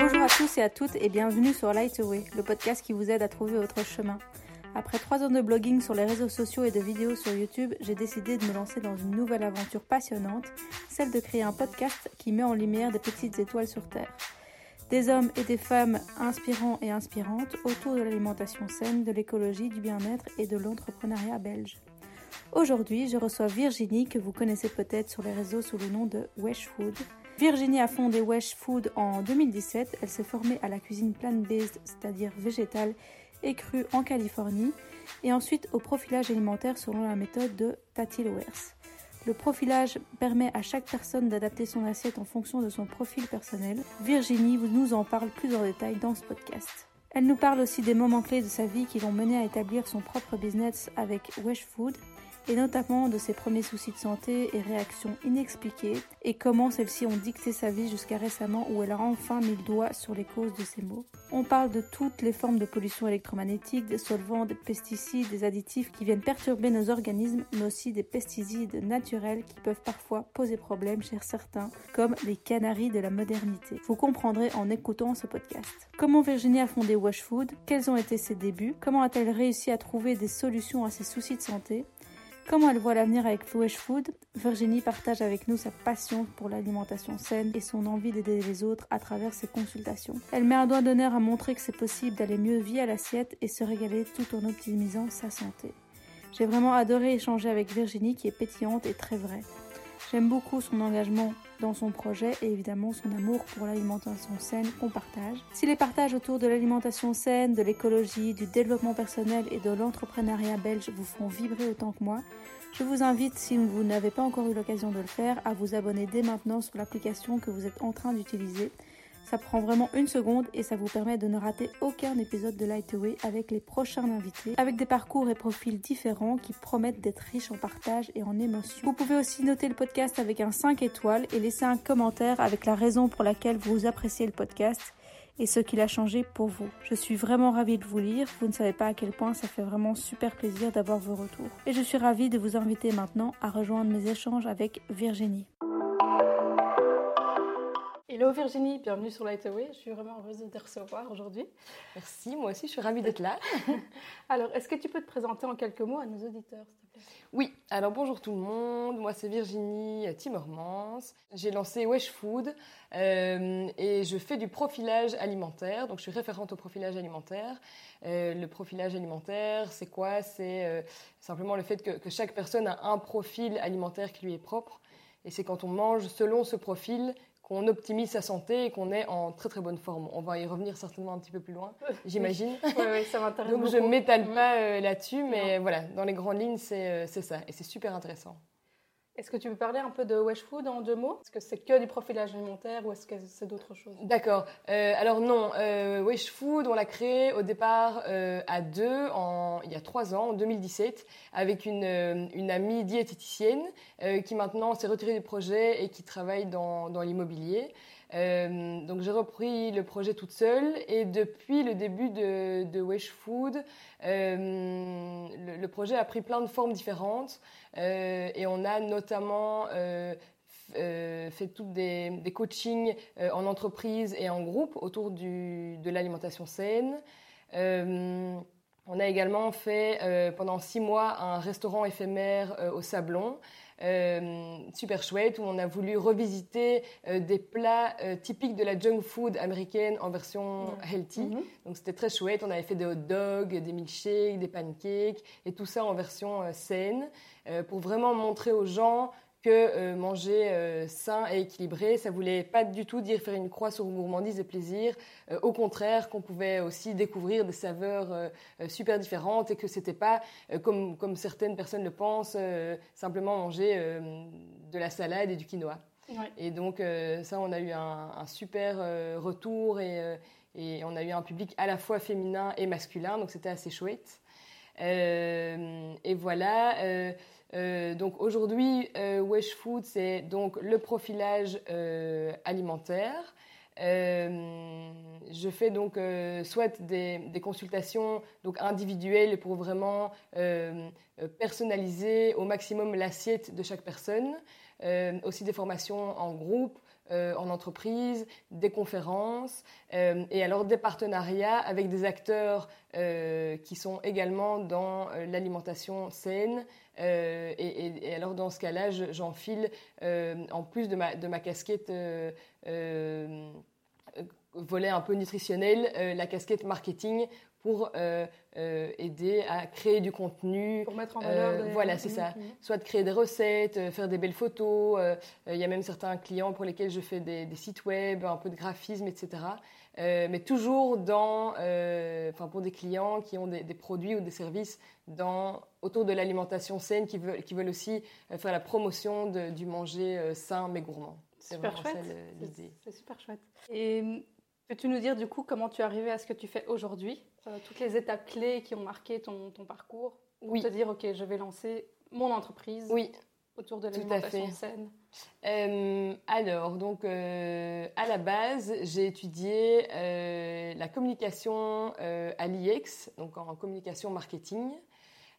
Bonjour à tous et à toutes et bienvenue sur Lightway, le podcast qui vous aide à trouver votre chemin. Après trois ans de blogging sur les réseaux sociaux et de vidéos sur YouTube, j'ai décidé de me lancer dans une nouvelle aventure passionnante, celle de créer un podcast qui met en lumière des petites étoiles sur Terre. Des hommes et des femmes inspirants et inspirantes autour de l'alimentation saine, de l'écologie, du bien-être et de l'entrepreneuriat belge. Aujourd'hui, je reçois Virginie, que vous connaissez peut-être sur les réseaux sous le nom de Wesh Food. Virginie a fondé Wesh Food en 2017. Elle s'est formée à la cuisine plant-based, c'est-à-dire végétale et crue en Californie, et ensuite au profilage alimentaire selon la méthode de Tati Lowers. Le profilage permet à chaque personne d'adapter son assiette en fonction de son profil personnel. Virginie nous en parle plus en détail dans ce podcast. Elle nous parle aussi des moments clés de sa vie qui l'ont mené à établir son propre business avec Wesh Food et notamment de ses premiers soucis de santé et réactions inexpliquées, et comment celles-ci ont dicté sa vie jusqu'à récemment où elle a enfin mis le doigt sur les causes de ces maux. On parle de toutes les formes de pollution électromagnétique, des solvants, des pesticides, des additifs qui viennent perturber nos organismes, mais aussi des pesticides naturels qui peuvent parfois poser problème chez certains, comme les canaries de la modernité. Vous comprendrez en écoutant ce podcast. Comment Virginie a fondé Wash Food Quels ont été ses débuts? Comment a-t-elle réussi à trouver des solutions à ses soucis de santé? Comment elle voit l'avenir avec Flush Food Virginie partage avec nous sa passion pour l'alimentation saine et son envie d'aider les autres à travers ses consultations. Elle met un doigt d'honneur à montrer que c'est possible d'aller mieux via l'assiette et se régaler tout en optimisant sa santé. J'ai vraiment adoré échanger avec Virginie qui est pétillante et très vraie. J'aime beaucoup son engagement dans son projet et évidemment son amour pour l'alimentation saine qu'on partage. Si les partages autour de l'alimentation saine, de l'écologie, du développement personnel et de l'entrepreneuriat belge vous font vibrer autant que moi, je vous invite, si vous n'avez pas encore eu l'occasion de le faire, à vous abonner dès maintenant sur l'application que vous êtes en train d'utiliser ça prend vraiment une seconde et ça vous permet de ne rater aucun épisode de Lightway avec les prochains invités, avec des parcours et profils différents qui promettent d'être riches en partage et en émotions. Vous pouvez aussi noter le podcast avec un 5 étoiles et laisser un commentaire avec la raison pour laquelle vous appréciez le podcast et ce qu'il a changé pour vous. Je suis vraiment ravie de vous lire, vous ne savez pas à quel point ça fait vraiment super plaisir d'avoir vos retours. Et je suis ravie de vous inviter maintenant à rejoindre mes échanges avec Virginie. Hello Virginie, bienvenue sur Lightway. Je suis vraiment heureuse de te recevoir aujourd'hui. Merci, moi aussi je suis ravie d'être là. alors, est-ce que tu peux te présenter en quelques mots à nos auditeurs, s'il te plaît? Oui, alors bonjour tout le monde, moi c'est Virginie Timmermans. J'ai lancé Wesh Food euh, et je fais du profilage alimentaire, donc je suis référente au profilage alimentaire. Euh, le profilage alimentaire, c'est quoi? C'est euh, simplement le fait que, que chaque personne a un profil alimentaire qui lui est propre. Et c'est quand on mange selon ce profil qu'on optimise sa santé et qu'on est en très très bonne forme. On va y revenir certainement un petit peu plus loin, j'imagine. oui, oui, ça m'intéresse Donc je ne m'étale pas euh, là-dessus, mais voilà, dans les grandes lignes, euh, c'est ça. Et c'est super intéressant. Est-ce que tu peux parler un peu de Wesh Food en deux mots? Est-ce que c'est que du profilage alimentaire ou est-ce que c'est d'autres choses? D'accord. Euh, alors non, euh, Wesh Food, on l'a créé au départ euh, à deux, il y a trois ans, en 2017, avec une, euh, une amie diététicienne qui maintenant s'est retirée du projet et qui travaille dans l'immobilier. Euh, donc j'ai repris le projet toute seule. Et depuis le début de, Wesh Food, euh, le, projet a pris plein de formes différentes. Euh, et on a notamment fait toutes des, coachings en entreprise et en groupe autour de l'alimentation saine. on a également fait pendant six mois un restaurant éphémère au Sablon euh, super chouette où on a voulu revisiter euh, des plats euh, typiques de la junk food américaine en version mmh. healthy. Mmh. Donc c'était très chouette. On avait fait des hot dogs, des milkshakes, des pancakes et tout ça en version saine pour vraiment montrer aux gens que euh, manger euh, sain et équilibré, ça voulait pas du tout dire faire une croix sur gourmandise et plaisir. Euh, au contraire, qu'on pouvait aussi découvrir des saveurs euh, super différentes et que c'était pas comme comme certaines personnes le pensent, simplement manger de la salade et du quinoa. Ouais. Et donc ça, on a eu un, un super retour et, et on a eu un public à la fois féminin et masculin, donc c'était assez chouette. et voilà. Euh, donc aujourd'hui, euh, Wesh Food, c'est donc le profilage euh, alimentaire. Euh, je fais donc soit des, des, consultations donc individuelles pour vraiment personnaliser au maximum l'assiette de chaque personne. aussi des formations en groupe, en entreprise, des conférences et alors des partenariats avec des acteurs qui sont également dans l'alimentation saine. Et, alors dans ce cas-là, j'enfile en plus de ma, de ma casquette volet un peu nutritionnel, euh, la casquette marketing pour euh, euh, aider à créer du contenu. Pour mettre en valeur. Voilà, c'est ça. Soit de créer des recettes, faire des belles photos. Il y a même certains clients pour lesquels je fais des, sites web, un peu de graphisme, etc. mais toujours dans, enfin pour des clients qui ont des, produits ou des services dans, autour de l'alimentation saine, qui veulent, qui veulent aussi faire la promotion du manger sain mais gourmand. C'est super chouette. C'est super chouette. Et Peux-tu nous dire du coup comment tu es arrivé à ce que tu fais aujourd'hui euh, Toutes les étapes clés qui ont marqué ton, parcours Oui. Te dire, ok, je vais lancer mon entreprise oui. autour de l'alimentation saine? Euh, alors, donc, euh, à la base, j'ai étudié la communication à l'IEX, donc en communication marketing.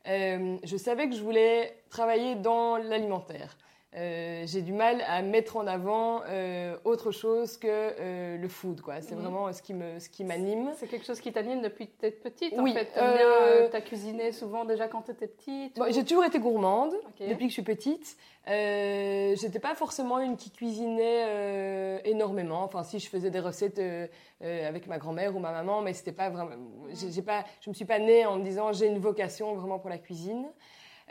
je savais que je voulais travailler dans l'alimentaire. Euh, j'ai du mal à mettre en avant euh, autre chose que euh, le food. Quoi. C'est vraiment ce qui, me, ce qui m'anime. C'est quelque chose qui t'anime depuis que tu petite oui, en fait. Tu as cuisiné souvent déjà quand tu étais petite J'ai toujours été gourmande depuis que je suis petite. J'étais pas forcément une qui cuisinait énormément. Enfin, si je faisais des recettes avec ma grand-mère ou ma maman, mais c'était pas vraiment. J'ai pas, je me suis pas née en me disant j'ai une vocation vraiment pour la cuisine.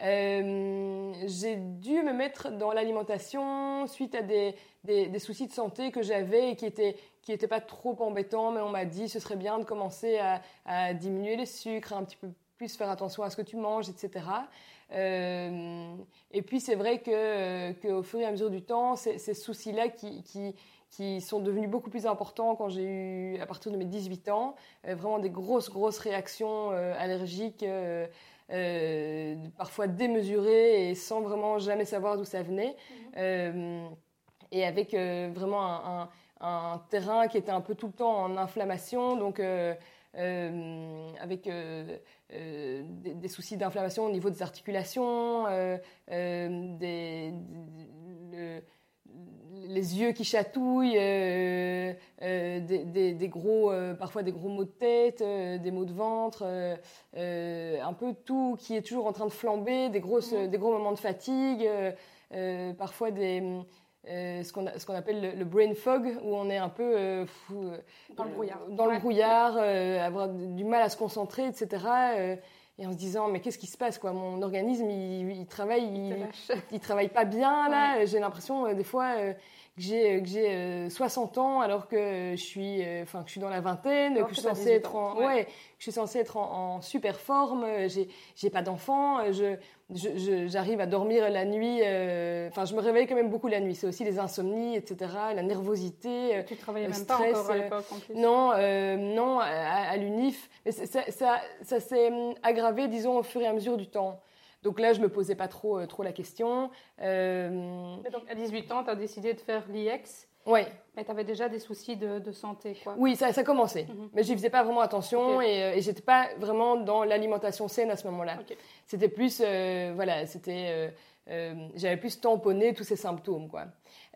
Euh, j'ai dû me mettre dans l'alimentation suite à des, des, soucis de santé que j'avais et qui étaient qui n'étaient pas trop embêtants, mais on m'a dit ce serait bien de commencer à, diminuer les sucres, un petit peu plus faire attention à ce que tu manges, etc. Euh, et puis c'est vrai que qu'au fur et à mesure du temps, ces, soucis-là qui, qui, qui sont devenus beaucoup plus importants quand j'ai eu, à partir de mes 18 ans, euh, vraiment des grosses, grosses réactions allergiques euh, parfois démesuré et sans vraiment jamais savoir d'où ça venait. Mhm. Euh, et avec euh, vraiment un, un, terrain qui était un peu tout le temps en inflammation, donc avec des, soucis d'inflammation au niveau des articulations, des, les yeux qui chatouillent, euh, euh, des, gros, euh, parfois des gros maux de tête, des maux de ventre, un peu tout qui est toujours en train de flamber, des, grosses, mhm. des gros moments de fatigue, parfois des, ce qu'on appelle le, brain fog, où on est un peu dans le brouillard, dans le brouillard avoir du mal à se concentrer, etc et en se disant mais qu'est-ce qui se passe quoi? Mon organisme il, travaille il, travaille pas bien là. J'ai l'impression des fois que j'ai que j'ai 60 ans alors que je suis enfin que je suis dans la vingtaine que, je suis censée être en ouais. je suis censée être en, super forme j'ai j'ai pas d'enfants je j'arrive à dormir la nuit enfin je me réveille quand même beaucoup la nuit. C'est aussi les insomnies etc la nervosité tu travaillais même stress, pas encore à l'époque en plus. non non à, à l'UNIF. Mais ça ça, ça s'est aggravé disons au fur et à mesure du temps donc là, je me posais pas trop, euh, trop la question. Euh... donc à 18 ans, tu as décidé de faire l'IEX. Oui. Mais tu avais déjà des soucis de, de santé, quoi. Oui, ça, ça commençait. Mhm. Mais j'y faisais pas vraiment attention et, euh, et j'étais pas vraiment dans l'alimentation saine à ce moment-là. C'était plus, euh, voilà, c'était, j'avais plus tamponné tous ces symptômes, quoi.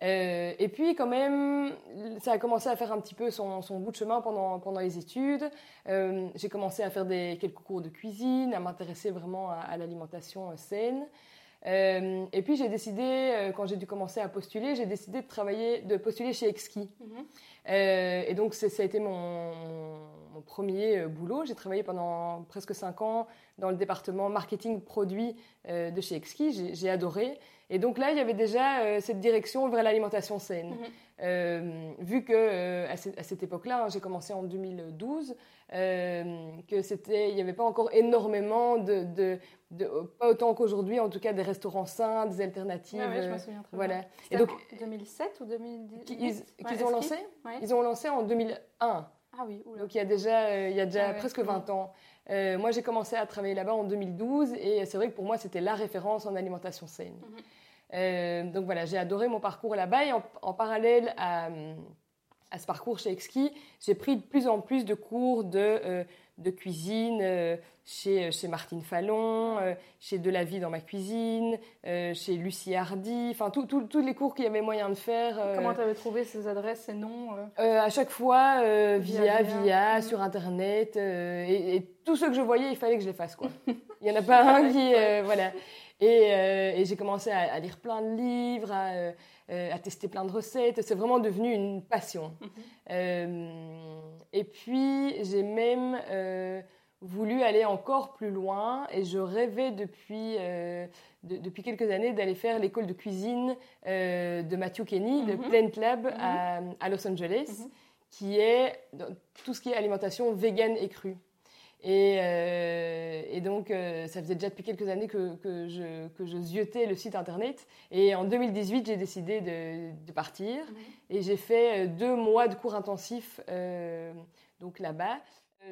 Euh, et puis quand même, ça a commencé à faire un petit peu son, son bout de chemin pendant, pendant les études. Euh, j'ai commencé à faire des, quelques cours de cuisine, à m'intéresser vraiment à, l'alimentation saine. Euh, et puis j'ai décidé, quand j'ai dû commencer à postuler, j'ai décidé de travailler, de postuler chez Exki. Mhm. et donc ça a été mon, mon premier boulot. J'ai travaillé pendant presque cinq ans dans le département marketing produit de chez Exki. J'ai adoré. Et donc là, il y avait déjà euh, cette direction vers l'alimentation saine. Mhm. Euh, vu que euh, à, cette époque-là, hein, j'ai commencé en 2012, que c'était, il n'y avait pas encore énormément de, de, pas autant qu'aujourd'hui, en tout cas, des restaurants sains, des alternatives. Oui, je me souviens très voilà. Bien. Et donc, 2007 ou 2010 Qu'ils ont lancé? Ils ont lancé en 2001. Ah oui. Donc il y a déjà, il y a déjà presque 20 ans. Moi, j'ai commencé à travailler là-bas en 2012 et c'est vrai que pour moi, c'était la référence en alimentation saine. Mhm. Euh, donc voilà, j'ai adoré mon parcours là-bas et en, parallèle à, à ce parcours chez Exki, j'ai pris de plus en plus de cours de, de cuisine chez, chez Martine Fallon, chez De la Vie dans ma cuisine, chez Lucie Hardy, enfin tous les cours qu'il y avait moyen de faire. Comment tu avais trouvé ces adresses, ces noms À chaque fois, via, via, sur Internet. Et, et, tous ceux que je voyais, il fallait que je les fasse. Quoi. Il n'y en a pas un qui... voilà. Et, et j'ai commencé à, à, lire plein de livres, à euh, à tester plein de recettes. C'est vraiment devenu une passion. Mhm. Euh, et puis, j'ai même euh, voulu aller encore plus loin et je rêvais depuis, depuis quelques années d'aller faire l'école de cuisine de Matthew Kenny, de mhm. Plant Lab mhm. à, à, Los Angeles, qui est tout ce qui est alimentation végane et crue. Et, euh, et, donc, euh, ça faisait déjà depuis quelques années que, que, je, que je ziotais le site internet. Et en 2018, j'ai décidé de, de partir. Et j'ai fait euh, deux mois de cours intensifs euh, donc là-bas.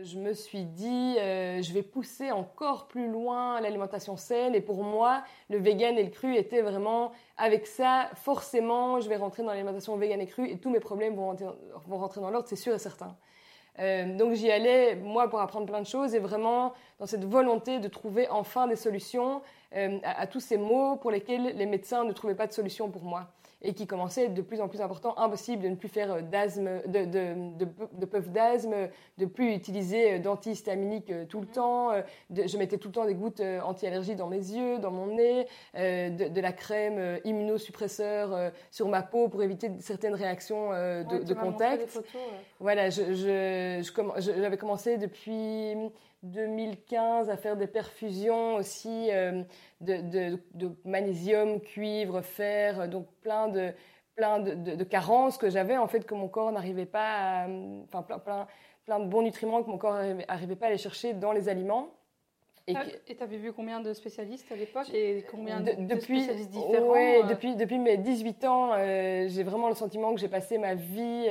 Je me suis dit, je vais pousser encore plus loin l'alimentation saine. Et pour moi, le vegan et le cru étaient vraiment avec ça. Forcément, je vais rentrer dans l'alimentation vegan et cru et tous mes problèmes vont rentrer, vont rentrer dans l'ordre, c'est sûr et certain. Euh, donc j'y allais, moi, pour apprendre plein de choses et vraiment dans cette volonté de trouver enfin des solutions euh, à, à, tous ces maux pour lesquels les médecins ne trouvaient pas de solution pour moi et qui commençait à être de plus en plus important, impossible de ne plus faire d'asthme, de, de, de, de puff d'asthme, de plus utiliser euh, d'antihistaminique euh, tout le temps. Euh, je mettais tout le temps des gouttes anti-allergie dans mes yeux, dans mon nez, de, la crème immunosuppresseur sur ma peau pour éviter certaines réactions de, contact. Photos, Voilà, j'avais je, je, commencé depuis 2015 à faire des perfusions aussi euh, de, magnésium, cuivre, fer, donc plein de, plein de, carences que j'avais en fait que mon corps n'arrivait pas à, enfin plein, plein, plein de bons nutriments que mon corps n'arrivait pas à aller chercher dans les aliments. Et tu avais vu combien de spécialistes à l'époque et combien de, depuis, spécialistes différents ouais, euh depuis, depuis mes 18 ans, euh, j'ai vraiment le sentiment que j'ai passé ma vie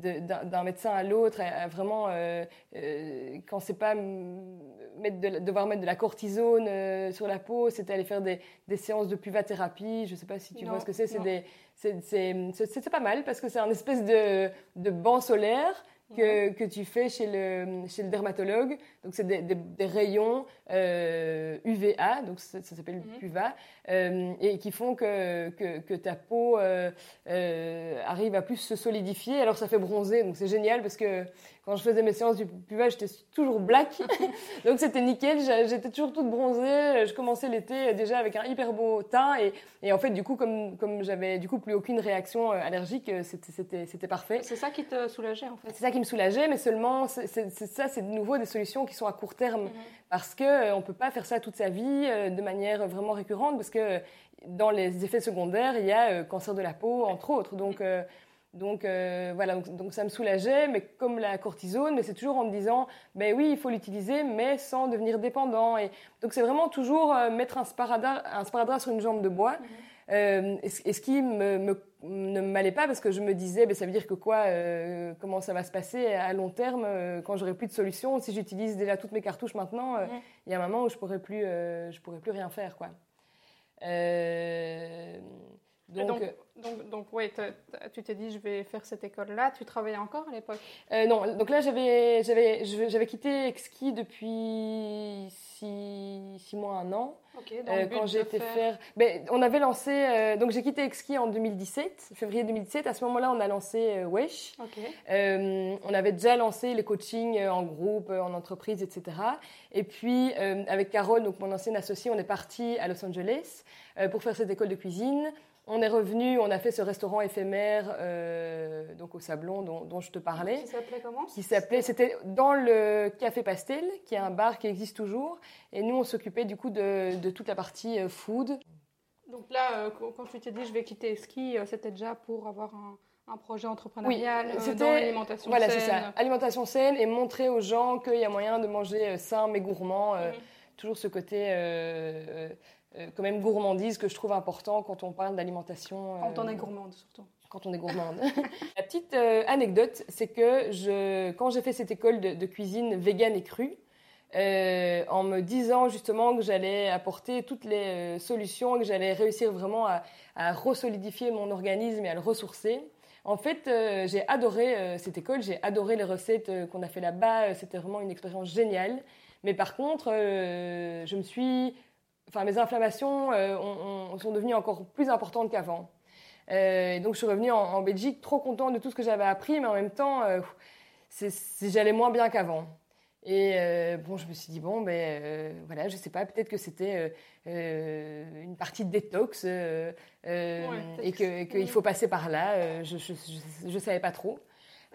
d'un médecin à l'autre, vraiment, euh, euh, quand c'est pas mettre de, devoir mettre de la cortisone euh, sur la peau, c'était aller faire des, des, séances de puvathérapie. Je sais pas si tu vois ce que c'est. C'est pas mal parce que c'est un espèce de, de banc solaire que, que, tu fais chez le, chez le dermatologue. Donc, c'est des, des, rayons euh, UVA, donc ça, s'appelle mhm. PUVA, euh, et qui font que, que, que ta peau euh, euh, arrive à plus se solidifier. Alors, ça fait bronzer, donc c'est génial parce que quand je faisais mes séances du PUVA, j'étais toujours black. donc c'était nickel. J'étais toujours toute bronzée. Je commençais l'été déjà avec un hyper beau teint. Et, et en fait, du coup, comme, comme j'avais du coup plus aucune réaction euh, allergique, euh, c'était parfait. C'est ça qui te soulageait en fait C'est ça qui me soulageait, mais seulement, c'est ça, c'est de nouveau des solutions qui sont à court terme. Mhm. Parce qu'on euh, on ne peut pas faire ça toute sa vie de manière vraiment récurrente. Parce que dans les effets secondaires, il y a cancer de la peau, entre autres. Donc, donc euh, voilà, donc, ça me soulageait, mais comme la cortisone, mais c'est toujours en me disant, ben oui, il faut l'utiliser, mais sans devenir dépendant. Et donc c'est vraiment toujours euh, mettre un sparadrap, un sur une jambe de bois. Mhm. Euh, et, ce qui me, ne m'allait pas parce que je me disais, ben, ça veut dire que quoi, comment ça va se passer à long terme quand j'aurai plus de solution Si j'utilise déjà toutes mes cartouches maintenant, mhm. il y a un moment où je pourrais plus, je pourrais plus rien faire, quoi. Donc donc, donc ouais, tu t'es dit, je vais faire cette école-là. Tu travaillais encore à l'époque? Euh, Non, donc là, j'avais, j'avais, j'avais quitté Exki depuis six, six, mois, un an. Okay, euh, quand j'ai été faire... Ben, on avait lancé... Euh, donc j'ai quitté Exki en 2017, février 2017. À ce moment-là, on a lancé euh, Wesh. Okay. on avait déjà lancé les coachings en groupe, en entreprise, etc. Et puis, avec Carole, donc mon ancienne associée, on est parti à Los Angeles pour faire cette école de cuisine. On est revenu, on a fait ce restaurant éphémère euh, donc au Sablon dont, je te parlais. Qui s'appelait comment? Qui s'appelait, c'était dans le Café Pastel, qui est un bar qui existe toujours. Et nous, on s'occupait du coup de, toute la partie euh, food. Donc là, euh, quand tu t'es dit je vais quitter ski, c'était déjà pour avoir un, projet entrepreneurial oui, dans l'alimentation voilà, saine. Voilà, c'est ça. Alimentation saine et montrer aux gens qu'il y a moyen de manger sain mais gourmand. Mhm. Toujours ce côté euh, quand même gourmandise que je trouve important quand on parle d'alimentation. Quand on est euh, gourmande surtout. Quand on est gourmande. La petite euh, anecdote, c'est que je, quand j'ai fait cette école de, cuisine végane et crue, en me disant justement que j'allais apporter toutes les solutions et que j'allais réussir vraiment à, à resolidifier mon organisme et à le ressourcer, En fait, j'ai adoré cette école, j'ai adoré les recettes qu'on a fait là-bas, c'était vraiment une expérience géniale. Mais par contre, je me suis enfin, mes inflammations sont devenues encore plus importantes qu'avant. Euh, donc je suis revenue en, Belgique trop contente de tout ce que j'avais appris, mais en même temps, euh, j'allais moins bien qu'avant. Et euh, bon, je me suis dit, bon, ben voilà, je sais pas, peut-être que c'était une partie de détox et qu'il faut passer par là. je ne savais pas trop.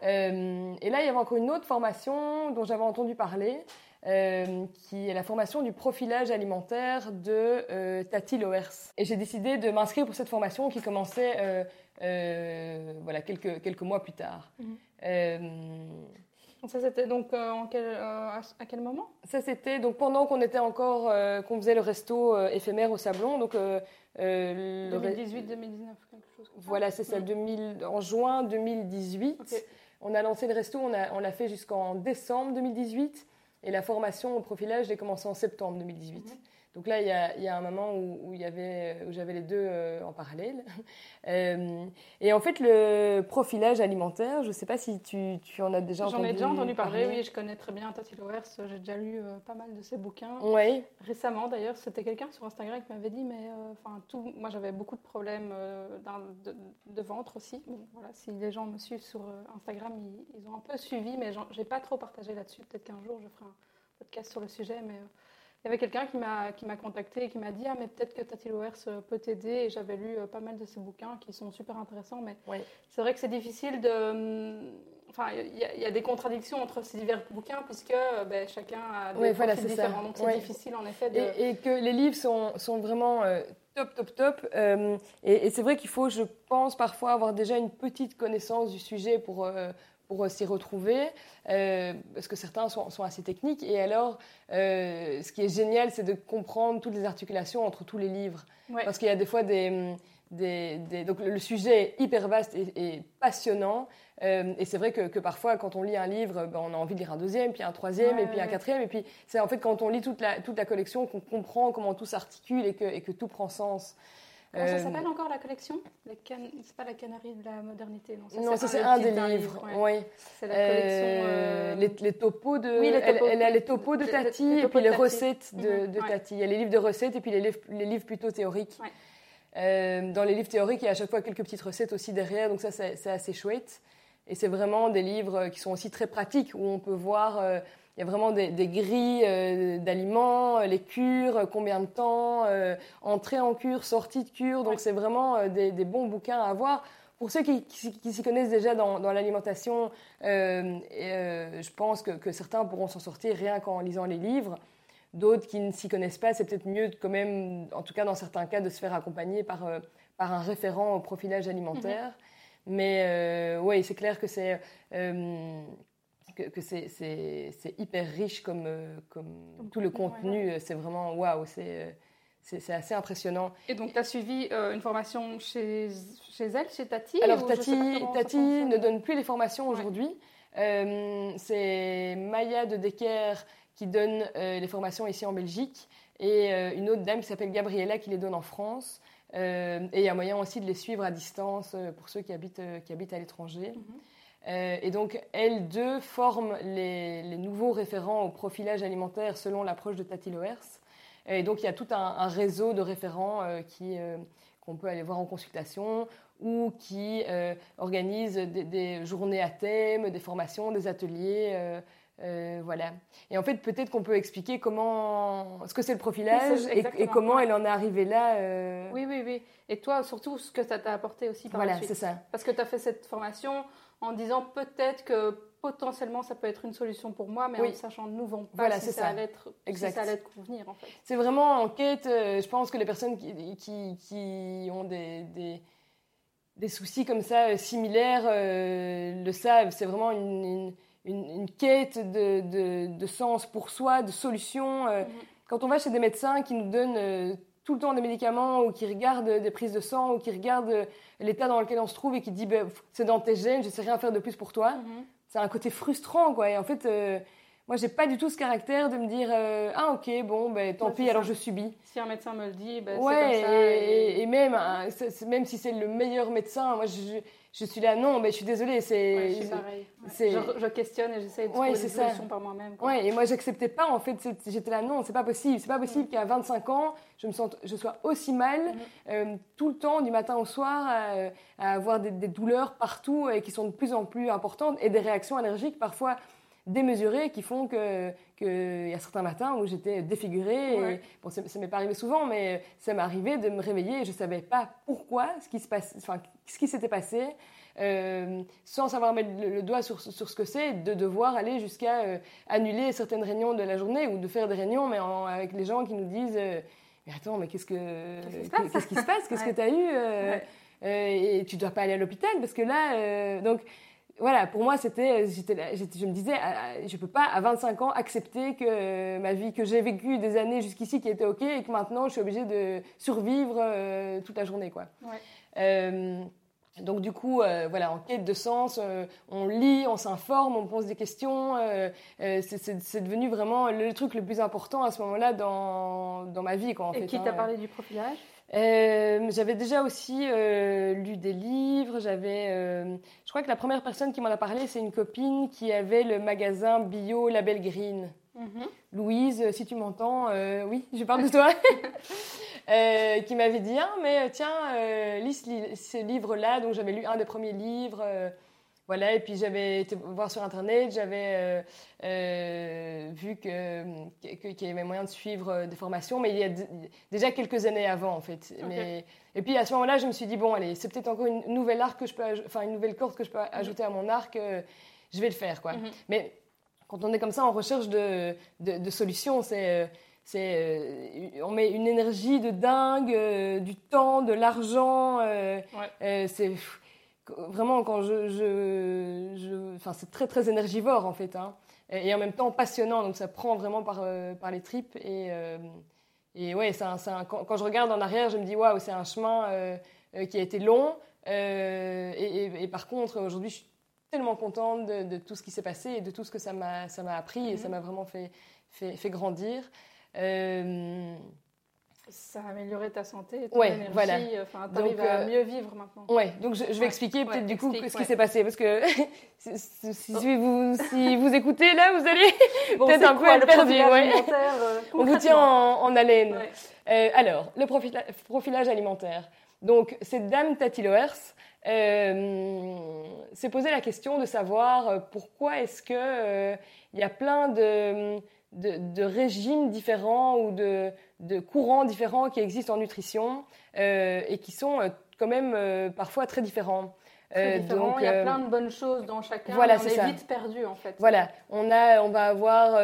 et là, il y avait encore une autre formation dont j'avais entendu parler. Euh, qui est la formation du profilage alimentaire de euh, Tati Loers. Et j'ai décidé de m'inscrire pour cette formation qui commençait euh, voilà, quelques, quelques mois plus tard. Mhm. ça, c'était donc en quel, à quel moment? Ça, c'était donc pendant qu'on était encore, qu'on faisait le resto éphémère au Sablon. Donc, 2018, 2019, quelque chose comme ça. Voilà, c'est ça, 2000, en juin 2018. On a lancé le resto, on l'a on fait jusqu'en décembre 2018. Et la formation au profilage, j'ai commencé en septembre 2018. Donc là, il y a, un moment où, il y avait, où j'avais les deux euh, en parallèle. Euh, et en fait, le profilage alimentaire, je ne sais pas si tu, tu, en as déjà entendu parler. J'en ai déjà entendu parler, oui, je connais très bien Tati Loers, j'ai déjà lu euh, pas mal de ses bouquins. Oui. Récemment, d'ailleurs, c'était quelqu'un sur Instagram qui m'avait dit, mais enfin, tout, moi j'avais beaucoup de problèmes de, de, ventre aussi. voilà, si les gens me suivent sur Instagram, ils, ils, ont un peu suivi, mais je n'ai pas trop partagé là-dessus. Peut-être qu'un jour, je ferai un podcast sur le sujet, mais il y avait quelqu'un qui m'a qui m'a contacté et qui m'a dit ah mais peut-être que Tati Loers euh, peut t'aider. Et j'avais lu euh, pas mal de ses bouquins qui sont super intéressants mais c'est vrai que c'est difficile de hum, enfin il y, a des contradictions entre ces divers bouquins puisque euh, ben, chacun a des voilà, différents. Donc c'est difficile en effet de... et, que les livres sont, sont vraiment top top top et, et c'est vrai qu'il faut je pense parfois avoir déjà une petite connaissance du sujet pour pour euh, s'y retrouver, euh, parce que certains sont, sont, assez techniques. Et alors, euh, ce qui est génial, c'est de comprendre toutes les articulations entre tous les livres. Parce qu'il y a des fois des, des, Donc le sujet est hyper vaste et, passionnant. et c'est vrai que, que, parfois, quand on lit un livre, ben, on a envie de lire un deuxième, puis un troisième, et puis un quatrième. Et puis c'est en fait quand on lit toute la, toute la collection qu'on comprend comment tout s'articule et que, et que tout prend sens ça euh, s'appelle encore la collection? Can... C'est pas la Canarie de la modernité, non Non, ça c'est un, des livres. Oui. C'est la collection. Euh, euh, les, les, topos de. Oui, les topos. Elle, a les topos de Tati et puis les recettes de, de Tati. Il y a les livres de recettes et puis les livres, les livres plutôt théoriques. dans les livres théoriques, il y a à chaque fois quelques petites recettes aussi derrière, donc ça c'est assez chouette. Et c'est vraiment des livres qui sont aussi très pratiques où on peut voir il y a vraiment des, grilles euh, d'aliments, euh, les cures, euh, combien de temps, entrée en cure, sortie de cure. Donc c'est vraiment des, bons bouquins à avoir. Pour ceux qui, s'y connaissent déjà dans, l'alimentation, je pense que, certains pourront s'en sortir rien qu'en lisant les livres. D'autres qui ne s'y connaissent pas, c'est peut-être mieux quand même, en tout cas dans certains cas, de se faire accompagner par, par un référent au profilage alimentaire. Mm-hmm. Mais oui, c'est clair que c'est que, c'est hyper riche comme, euh, comme tout le contenu. C'est vraiment waouh, euh, c'est assez impressiont. Et donc, tu as suivi euh, une formation chez, chez elle, chez Tati Alors, Tati, Tati ne donne plus les formations aujourd'hui. c'est Maya de Decker qui donne les formations ici en Belgique et une autre dame qui s'appelle Gabriella qui les donne en France. et il y a moyen aussi de les suivre à distance pour ceux qui habitent, qui habitent à l'étranger. Mhm. Euh, et donc, elles deux forment les, nouveaux référents au profilage alimentaire selon l'approche de Tati Loers. Et donc, il y a tout un, réseau de référents euh, qui, euh, qu'on peut aller voir en consultation ou qui organisent des, journées à thème, des formations, des ateliers. voilà. Et en fait, peut-être qu'on peut expliquer comment, ce que c'est le profilage et, comment elle en est arrivée là. Oui, oui, oui. Et toi, surtout, ce que ça t'a apporté aussi par voilà, la suite. c'est ça. Parce que tu as fait cette formation en disant peut-être que potentiellement ça peut être une solution pour moi, mais en sachant nous pas voilà, si, ça, Allait être, si ça allait être convenir en fait. C'est vraiment en quête, euh, je pense que les personnes qui, qui, qui ont des, des, des, soucis comme ça euh, similaires euh, le savent. C'est vraiment une, une, une, quête de, de, de, sens pour soi, de solution. Mm-hmm. Quand on va chez des médecins qui nous donnent tout le temps des médicaments ou qui regardent des prises de sang ou qui regardent l'état dans lequel on se trouve et qui dit ben, c'est dans tes gènes, je sais rien faire de plus pour toi. Mhm. C'est un côté frustrant quoi. Et en fait, euh, moi, j'ai pas du tout ce caractère de me dire euh, ah ok bon ben tant pis alors je subis. Si un médecin me le dit, ben, ouais, c'est comme ça. Et, et, même hein, même si c'est le meilleur médecin, moi je, je, suis là non mais je suis désolée c'est. Ouais, je pareil. Je, je, questionne et j'essaie de trouver des solutions par moi-même. Ouais et moi j'acceptais pas en fait j'étais là non c'est pas possible c'est pas possible mm. qu'à 25 ans je me sente je sois aussi mal mm. euh, tout le temps du matin au soir à, avoir des, des, douleurs partout et qui sont de plus en plus importantes et des réactions allergiques parfois démesurées qui font que qu'il y a certains matins où j'étais défigurée. bon, ça, ne m'est pas arrivé souvent, mais ça m'est arrivé de me réveiller et je savais pas pourquoi, ce qui se passe, enfin, ce qui s'était passé. Euh, sans savoir mettre le, doigt sur, sur, ce que c'est, de devoir aller jusqu'à euh, annuler certaines réunions de la journée ou de faire des réunions, mais avec les gens qui nous disent euh, Mais attends, mais qu'est-ce, que, qu'est-ce qui se passe? Qu'est-ce que tu as eu Et tu dois pas aller à l'hôpital parce que là. donc, voilà, pour moi, c'était, je me disais, ah, ah, je peux pas à 25 ans accepter que ma vie, que j'ai vécu des années jusqu'ici qui étaient ok et que maintenant je suis obligée de survivre euh, toute la journée, quoi. Euh, donc du coup, euh, voilà, en quête de sens, on lit, on s'informe, on pose des questions. c'est devenu vraiment le truc le plus important à ce moment-là dans, dans ma vie, quoi. En et qui t'a hein. parlé du profilage? Euh, j'avais déjà aussi euh, lu des livres. J'avais, euh, je crois que la première personne qui m'en a parlé, c'est une copine qui avait le magasin bio Label Green. Mhm. Louise, si tu m'entends, oui, je parle de toi. qui m'avait dit, ah, mais tiens, lis ce livre-là. Donc j'avais lu un des premiers livres. Voilà, et puis j'avais été voir sur Internet, j'avais euh, euh, vu qu'il y avait moyen de suivre euh, des formations, mais il y a déjà quelques années avant, en fait. Mais, et puis à ce moment-là, je me suis dit, bon, allez, c'est peut-être encore une nouvelle arc que je peux, enfin, une nouvelle corde que je peux mhm. ajouter à mon arc, je vais le faire, quoi. Mhm. Mais quand on est comme ça en recherche de, de, solutions, c'est... c'est on met une énergie de dingue, du temps, de l'argent. c'est vraiment quand je, je, enfin c'est très très énergivore en fait hein. et, en même temps passionnant donc ça prend vraiment par, euh, par les tripes et euh, et ouais c'est quand, je regarde en arrière je me dis waouh c'est un chemin euh, qui a été long et, par contre aujourd'hui je suis tellement contente de, tout ce qui s'est passé et de tout ce que ça m'a ça m'a appris et ça mm-hmm. m'a vraiment fait fait, fait grandir ça a amélioré ta santé, ton énergie, voilà. enfin, t'arrives à euh, mieux vivre maintenant. Ouais, donc je, vais expliquer peut-être du coup ce qui s'est passé, parce que si, vous, si vous écoutez là, vous allez peut-être un peu être perdu. Euh, On vous tient en, haleine. Euh, alors, le profilage alimentaire. Donc, cette dame Tati Loers s'est posé la question de savoir pourquoi est-ce que il y a plein de de, régimes différents ou de, courants différents qui existent en nutrition euh, et qui sont euh, quand même euh, parfois très différents. donc, il y a plein de bonnes choses dans chacun. Voilà, on est, vite perdu en fait. Voilà, on a, on va avoir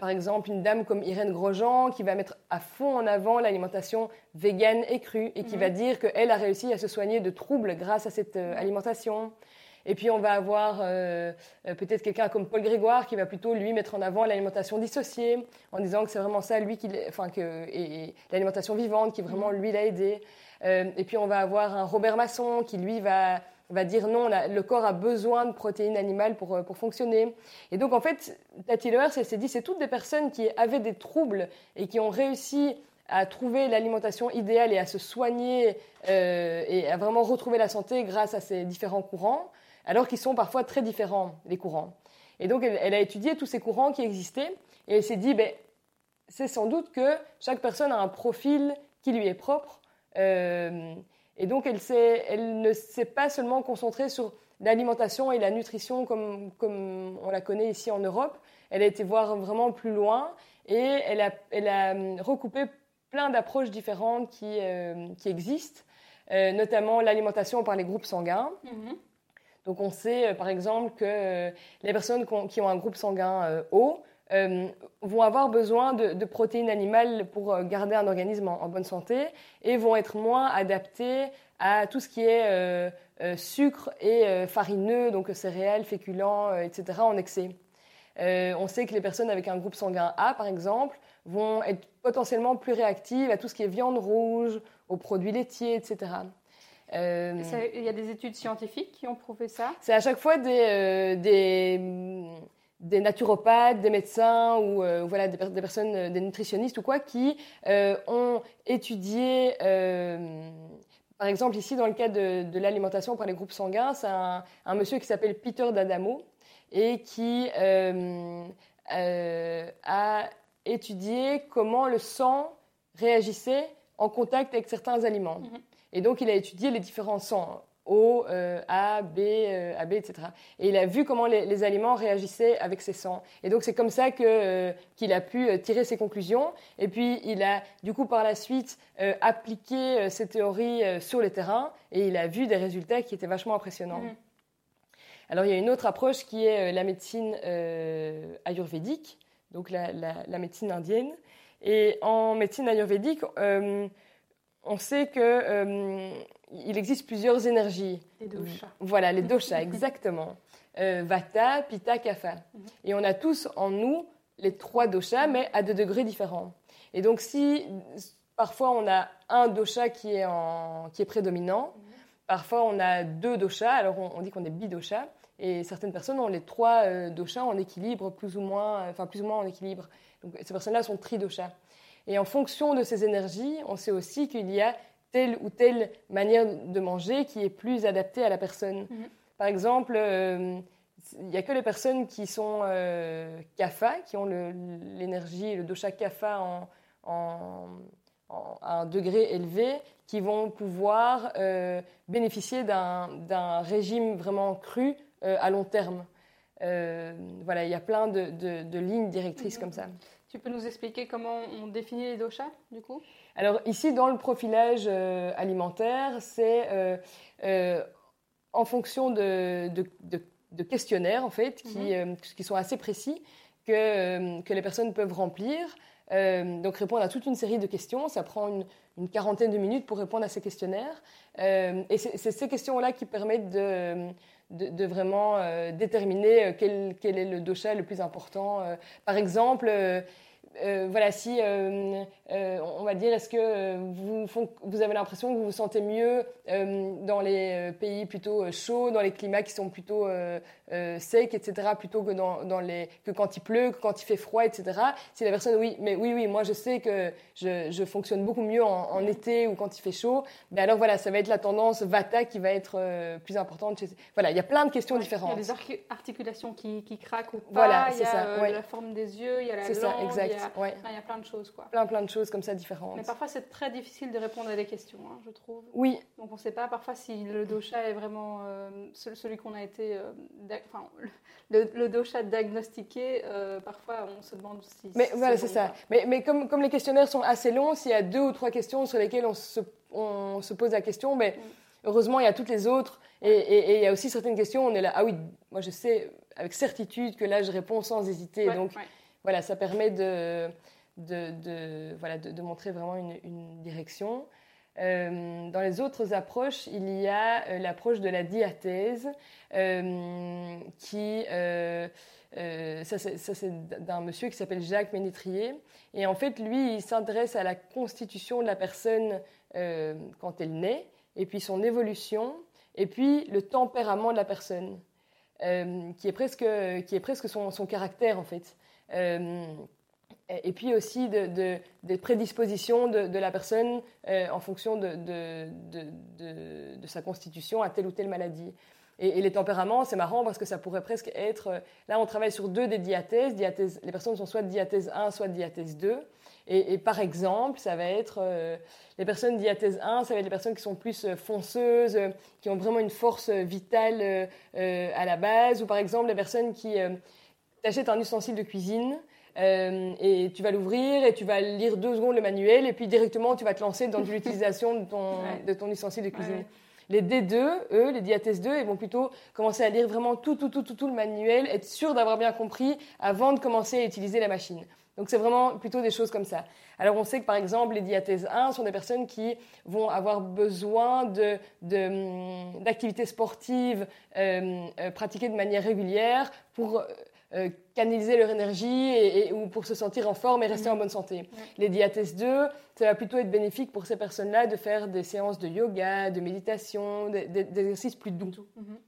par exemple une dame comme Irène Grosjean qui va mettre à fond en avant l'alimentation végane et crue et qui va mhm. dire qu'elle a réussi à se soigner de troubles grâce à cette alimentation. Et puis on va avoir euh, euh, peut-être quelqu'un comme Paul Grégoire qui va plutôt lui mettre en avant l'alimentation dissociée en disant que c'est vraiment ça lui qui, enfin que et, l'alimentation vivante qui vraiment lui l'a aidé. Euh, et puis on va avoir un Robert Masson qui lui va va dire non, le corps a besoin de protéines animales pour, pour fonctionner. Et donc en fait, Tati Lehers, elle s'est dit c'est toutes des personnes qui avaient des troubles et qui ont réussi à trouver l'alimentation idéale et à se soigner et à vraiment retrouver la santé grâce à ces différents courants alors qu'ils sont parfois très différents, les courants. Et donc, elle, a étudié tous ces courants qui existaient, et elle s'est dit, ben, c'est sans doute que chaque personne a un profil qui lui est propre, euh, et donc elle, ne s'est pas seulement concentrée sur l'alimentation et la nutrition comme, on la connaît ici en Europe, elle a été voir vraiment plus loin, et elle a, recoupé plein d'approches différentes qui, euh, existent, euh, notamment l'alimentation par les groupes sanguins. Mm-hmm. Donc on sait euh, par exemple que euh, les personnes qui ont un groupe sanguin euh, vont avoir besoin de, protéines animales pour garder un organisme en, bonne santé et vont être moins adaptés à tout ce qui est sucre et farineux, donc céréales, féculents, etc. en excès. on sait que les personnes avec un groupe sanguin A, par exemple, vont être potentiellement plus réactives à tout ce qui est viande rouge, aux produits laitiers, etc. Euh, il y a des études scientifiques qui ont prouvé ça? C'est à chaque fois des, euh, des, des naturopathes, des médecins ou voilà des, personnes, des nutritionnistes ou quoi, qui ont étudié par exemple, ici, dans le cas de, l'alimentation par les groupes sanguins, c'est un, monsieur qui s'appelle Peter D'Adamo et qui euh, euh, a étudié comment le sang réagissait en contact avec certains aliments. Mhm. Et donc, il a étudié les différents sangs. O, euh, A, B, euh, AB, etc. Et il a vu comment les, aliments réagissaient avec ces sangs. Et donc c'est comme ça que euh, qu'il a pu tirer ses conclusions. Et puis il a du coup par la suite appliqué ces théories sur le terrain et il a vu des résultats qui étaient vachement impressionnants. Mhm. Alors il y a une autre approche qui est la médecine ayurvédique, donc la, la, médecine indienne. Et en médecine ayurvédique, on sait que il existe plusieurs énergies. Les doshas. Voilà, les doshas, exactement. Euh, vata, Pitta, Kapha. Mhm. Et on a tous en nous les trois doshas, mais à deux degrés différents. Et donc, si parfois on a un dosha qui est, en, qui est prédominant, mhm. parfois on a deux doshas, alors on, dit qu'on est bidosha, et certaines personnes ont les trois euh, doshas en équilibre, plus ou moins, enfin plus ou moins en équilibre. Donc ces personnes-là sont tridoshas. Et en fonction de ces énergies, on sait aussi qu'il y a telle ou telle manière de manger qui est plus adaptée à la personne. Mhm. Par exemple, euh, il n'y a que les personnes qui sont euh, kapha, qui ont l'énergie, le, dosha kapha en, à un degré élevé, qui vont pouvoir euh, bénéficier d'un régime vraiment cru euh, à long terme. voilà, il y a plein de, lignes directrices mhm. comme ça. Tu peux nous expliquer comment on définit les doshas, du coup? Alors ici, dans le profilage euh, alimentaire, c'est euh, euh, en fonction de, de, questionnaires, en fait, qui, mhm. qui, sont assez précis, que, que les personnes peuvent remplir. donc répondre à toute une série de questions. Ça prend une, une quarantaine de minutes pour répondre à ces questionnaires. et c'est ces questions-là qui permettent de, de, vraiment déterminer quel, quel, est le dosha le plus important. par exemple, euh, voilà, si euh, euh, on va dire, est-ce que vous, vous avez l'impression que vous vous sentez mieux dans les pays plutôt chauds, dans les climats qui sont plutôt secs, etc., plutôt que, dans, les, que quand il pleut, que quand il fait froid, etc. Si la personne, oui, mais oui, oui, moi je sais que je, fonctionne beaucoup mieux en, été ou quand il fait chaud, mais alors voilà, ça va être la tendance Vata qui va être plus importante. Voilà, il y a plein de questions différentes. Il y a des articulations qui, qui craquent ou pas, voilà, il y a ça, la forme des yeux, il y a la langue, ça, exact il y a plein de choses. Quoi. Plein, plein de choses comme ça différentes. Mais parfois, c'est très difficile de répondre à des questions, hein, je trouve. Oui. Donc, on ne sait pas parfois si le dosha est vraiment euh, celui qu'on a été. Euh, enfin, le, dosha diagnostiqué, euh, parfois, on se demande si. Mais voilà, c'est ça. Mais, mais comme, comme les questionnaires sont assez longs, s'il y a deux ou trois questions sur lesquelles on se, on se pose la question, mais. Mm. Heureusement, il y a toutes les autres. Et, il y a aussi certaines questions, on est là, ah oui, moi je sais avec certitude que là je réponds sans hésiter. donc, voilà, ça permet de, de, voilà, de, montrer vraiment une, direction. Euh, dans les autres approches, il y a euh, l'approche de la diathèse, euh, qui, ça c'est d'un monsieur qui s'appelle Jacques Ménétrier. Et en fait, lui, il s'intéresse à la constitution de la personne quand elle naît, et puis son évolution, et puis le tempérament de la personne, qui est presque, qui est presque son, son caractère en fait. Euh, et puis aussi de, des prédispositions de, la personne euh, en fonction de, de, sa constitution à telle ou telle maladie. Et, les tempéraments, c'est marrant parce que ça pourrait presque être... Euh, là, on travaille sur deux des diathèses. diathèse les personnes sont soit de diathèse 1, soit de diathèse 2. Et, par exemple, ça va être... les personnes diathèse 1, ça va être les personnes qui sont plus fonceuses, qui ont vraiment une force vitale à la base. Ou par exemple, les personnes qui tu achètes un ustensile de cuisine euh, et tu vas l'ouvrir et tu vas lire deux secondes le manuel et puis directement tu vas te lancer dans l'utilisation de ton, de ton ustensile de cuisine. Les D2, eux, les diathèses 2, ils vont plutôt commencer à lire vraiment tout, tout, tout, tout, tout le manuel, être sûr d'avoir bien compris avant de commencer à utiliser la machine. Donc c'est vraiment plutôt des choses comme ça. Alors on sait que par exemple les diathèses 1 sont des personnes qui vont avoir besoin d'activités de, sportives euh, euh, pratiquées de manière régulière pour euh, canaliser leur énergie et, ou pour se sentir en forme et rester en bonne santé. Les diathèses 2, ça va plutôt être bénéfique pour ces personnes-là de faire des séances de yoga, de méditation, d'exercices plus doux. Mhm.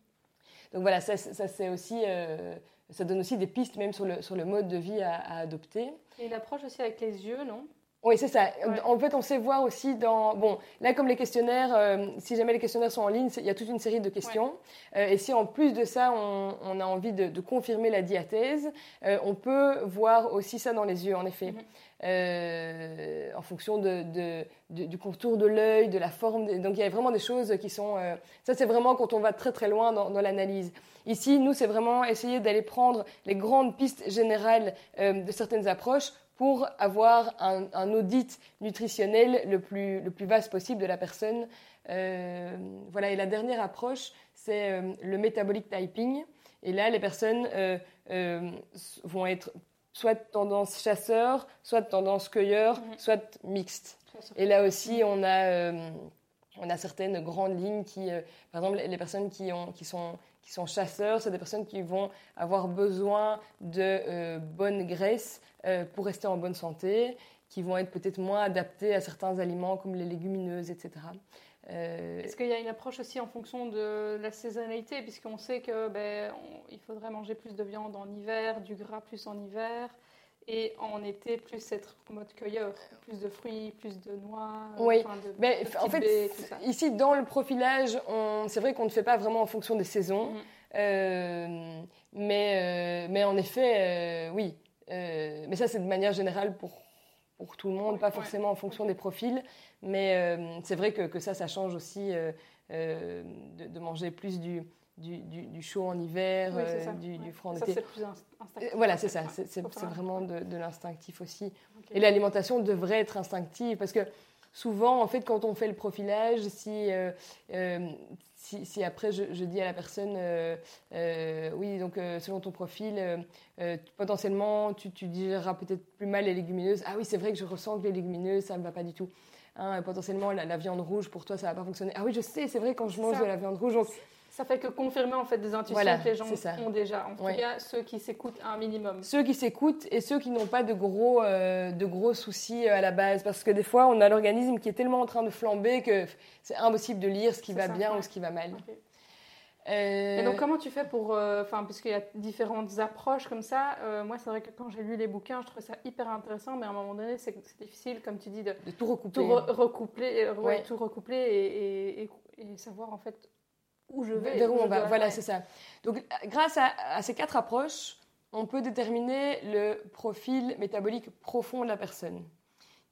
Donc voilà, ça, c'est aussi euh, ça donne aussi des pistes même sur le, sur le mode de vie à, à adopter. Et l'approche aussi avec les yeux, non? Oui, c'est ça. En fait, on sait voir aussi dans... Bon, là, comme les questionnaires, euh, si jamais les questionnaires sont en ligne, il y a toute une série de questions. Euh, et si en plus de ça, on, a envie de, confirmer la diathèse, euh, on peut voir aussi ça dans les yeux, en effet. Mhm. en fonction de, du contour de l'œil, de la forme. Donc, il y a vraiment des choses qui sont... ça, c'est vraiment quand on va très, très loin dans, dans l'analyse. Ici, nous, c'est vraiment essayer d'aller prendre les grandes pistes générales de certaines approches pour avoir un, audit nutritionnel le plus, le plus vaste possible de la personne. Euh, voilà, et la dernière approche, c'est euh, le metabolic typing. Et là, les personnes euh, vont être soit tendance chasseur, soit tendance cueilleur, mhm. soit mixte. Et là aussi, on a, on a certaines grandes lignes qui, par exemple, les personnes qui, ont, qui sont qui sont chasseurs, c'est des personnes qui vont avoir besoin de bonnes graisses euh, pour rester en bonne santé, qui vont être peut-être moins adaptés à certains aliments comme les légumineuses, etc. Euh, Est-ce qu'il y a une approche aussi en fonction de la saisonnalité, puisqu'on sait que ben, faudrait manger plus de viande en hiver, du gras plus en hiver, et en été plus être mode cueilleur, plus de fruits, plus de noix. Oui, mais en fait, ici dans le profilage, c'est vrai qu'on ne fait pas vraiment en fonction des saisons, mm-hmm. euh, mais, mais en effet, oui, euh, mais ça, c'est de manière générale pour, pour tout le monde, pas forcément en fonction des profils. Mais euh, c'est vrai que, que, ça, ça change aussi euh, de, manger plus du, du, du, chaud en hiver, du, du froid en été. Ça, c'est plus instinctif. voilà, c'est ça. C'est vraiment de, de l'instinctif aussi. Et l'alimentation devrait être instinctive parce que souvent, en fait, quand on fait le profilage, si, si, après je, dis à la personne, euh, euh, oui, donc euh, selon ton profil, potentiellement tu, tu digéreras peut-être plus mal les légumineuses. Ah oui, c'est vrai que je ressens que les légumineuses, ça ne me va pas du tout. Hein, potentiellement, la, viande rouge, pour toi, ça ne va pas fonctionner. Ah oui, je sais, c'est vrai, quand je mange de la viande rouge. Donc, ça fait que confirmer en fait des intuitions que les gens ont déjà. En tout cas, ceux qui s'écoutent un minimum. Ceux qui s'écoutent et ceux qui n'ont pas de gros, euh, de gros soucis euh, à la base. Parce que des fois, on a l'organisme qui est tellement en train de flamber que c'est impossible de lire ce qui va bien ou ce qui va mal. Et donc, comment tu fais pour. Euh, enfin, puisqu'il y a différentes approches comme ça, moi, c'est vrai que quand j'ai lu les bouquins, je trouvais ça hyper intéressant, mais à un moment donné, c'est difficile, comme tu dis, de, de tout recoupler. Tout recoupler, tout recoupler et, et, et, savoir en fait où je vais. on va. Voilà, c'est ça. Donc, grâce à, ces quatre approches, on peut déterminer le profil métabolique profond de la personne,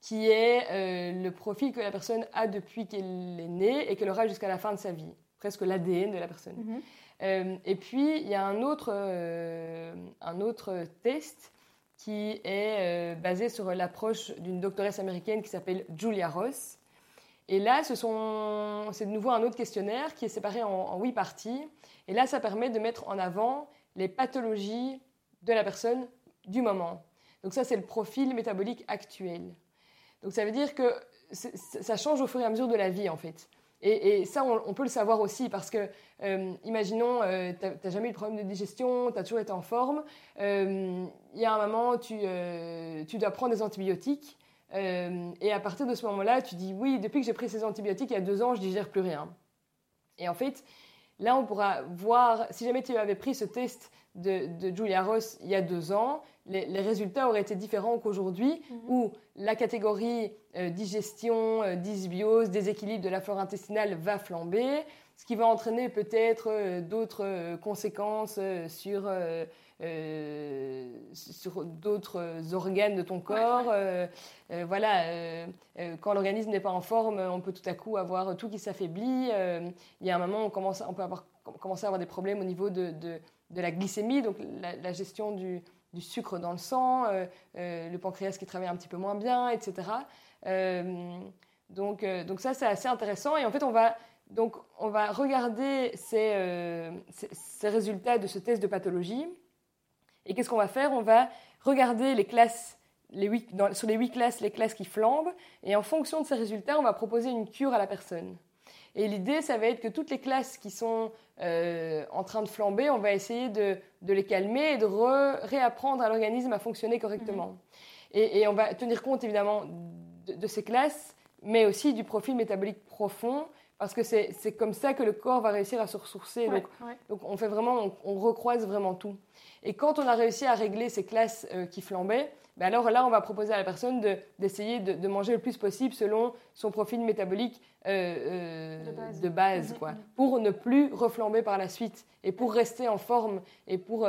qui est euh, le profil que la personne a depuis qu'elle est née et qu'elle aura jusqu'à la fin de sa vie, presque l'ADN de la personne. Mhm. Euh, et puis, il y a un autre, euh, un autre test qui est basé sur l'approche d'une doctoresse américaine qui s'appelle Julia Ross, et là, c'est de nouveau un autre questionnaire qui est séparé en, huit parties. Et là, ça permet de mettre en avant les pathologies de la personne du moment. Donc ça, c'est le profil métabolique actuel. Donc ça veut dire que ça change au fur et à mesure de la vie, en fait. Et, ça, on, peut le savoir aussi parce que, euh, imaginons, euh, tu n'as jamais eu de problème de digestion, tu as toujours été en forme. Euh, il y a un moment, tu, tu dois prendre des antibiotiques. Euh, et à partir de ce moment-là, tu dis oui, depuis que j'ai pris ces antibiotiques il y a deux ans, je digère plus rien. Et en fait, là, on pourra voir, si jamais tu avais pris ce test de, Julia Ross il y a deux ans, les, résultats auraient été différents qu'aujourd'hui, mhm. où la catégorie euh, digestion, euh, dysbiose, déséquilibre de la flore intestinale va flamber, ce qui va entraîner peut-être d'autres conséquences sur euh, sur d'autres organes de ton corps. Euh, euh, voilà, quand l'organisme n'est pas en forme, on peut tout à coup avoir tout qui s'affaiblit. il y a un moment, on, commence, on peut avoir, commencer à avoir des problèmes au niveau de, de, la glycémie, donc la, gestion du, du, sucre dans le sang, le pancréas qui travaille un petit peu moins bien, etc. donc, donc ça, c'est assez intéressant. Et en fait, on va donc, on va regarder ces, ces, résultats de ce test de pathologie et qu'est-ce qu'on va faire? On va regarder les classes, les sur les huit classes, les classes qui flambent, et en fonction de ces résultats, on va proposer une cure à la personne. Et l'idée, ça va être que toutes les classes qui sont euh, en train de flamber, on va essayer de, les calmer et de réapprendre à l'organisme à fonctionner correctement. Mhm. Et, on va tenir compte évidemment de, ces classes, mais aussi du profil métabolique profond parce que c'est comme ça que le corps va réussir à se ressourcer. donc, donc, on fait vraiment, on, recroise vraiment tout. Et quand on a réussi à régler ces classes euh, qui flambaient, ben alors là, on va proposer à la personne d'essayer de, de, manger le plus possible selon son profil métabolique euh, euh, de base, mhm, quoi, mhm. pour ne plus reflamber par la suite et pour rester en forme et pour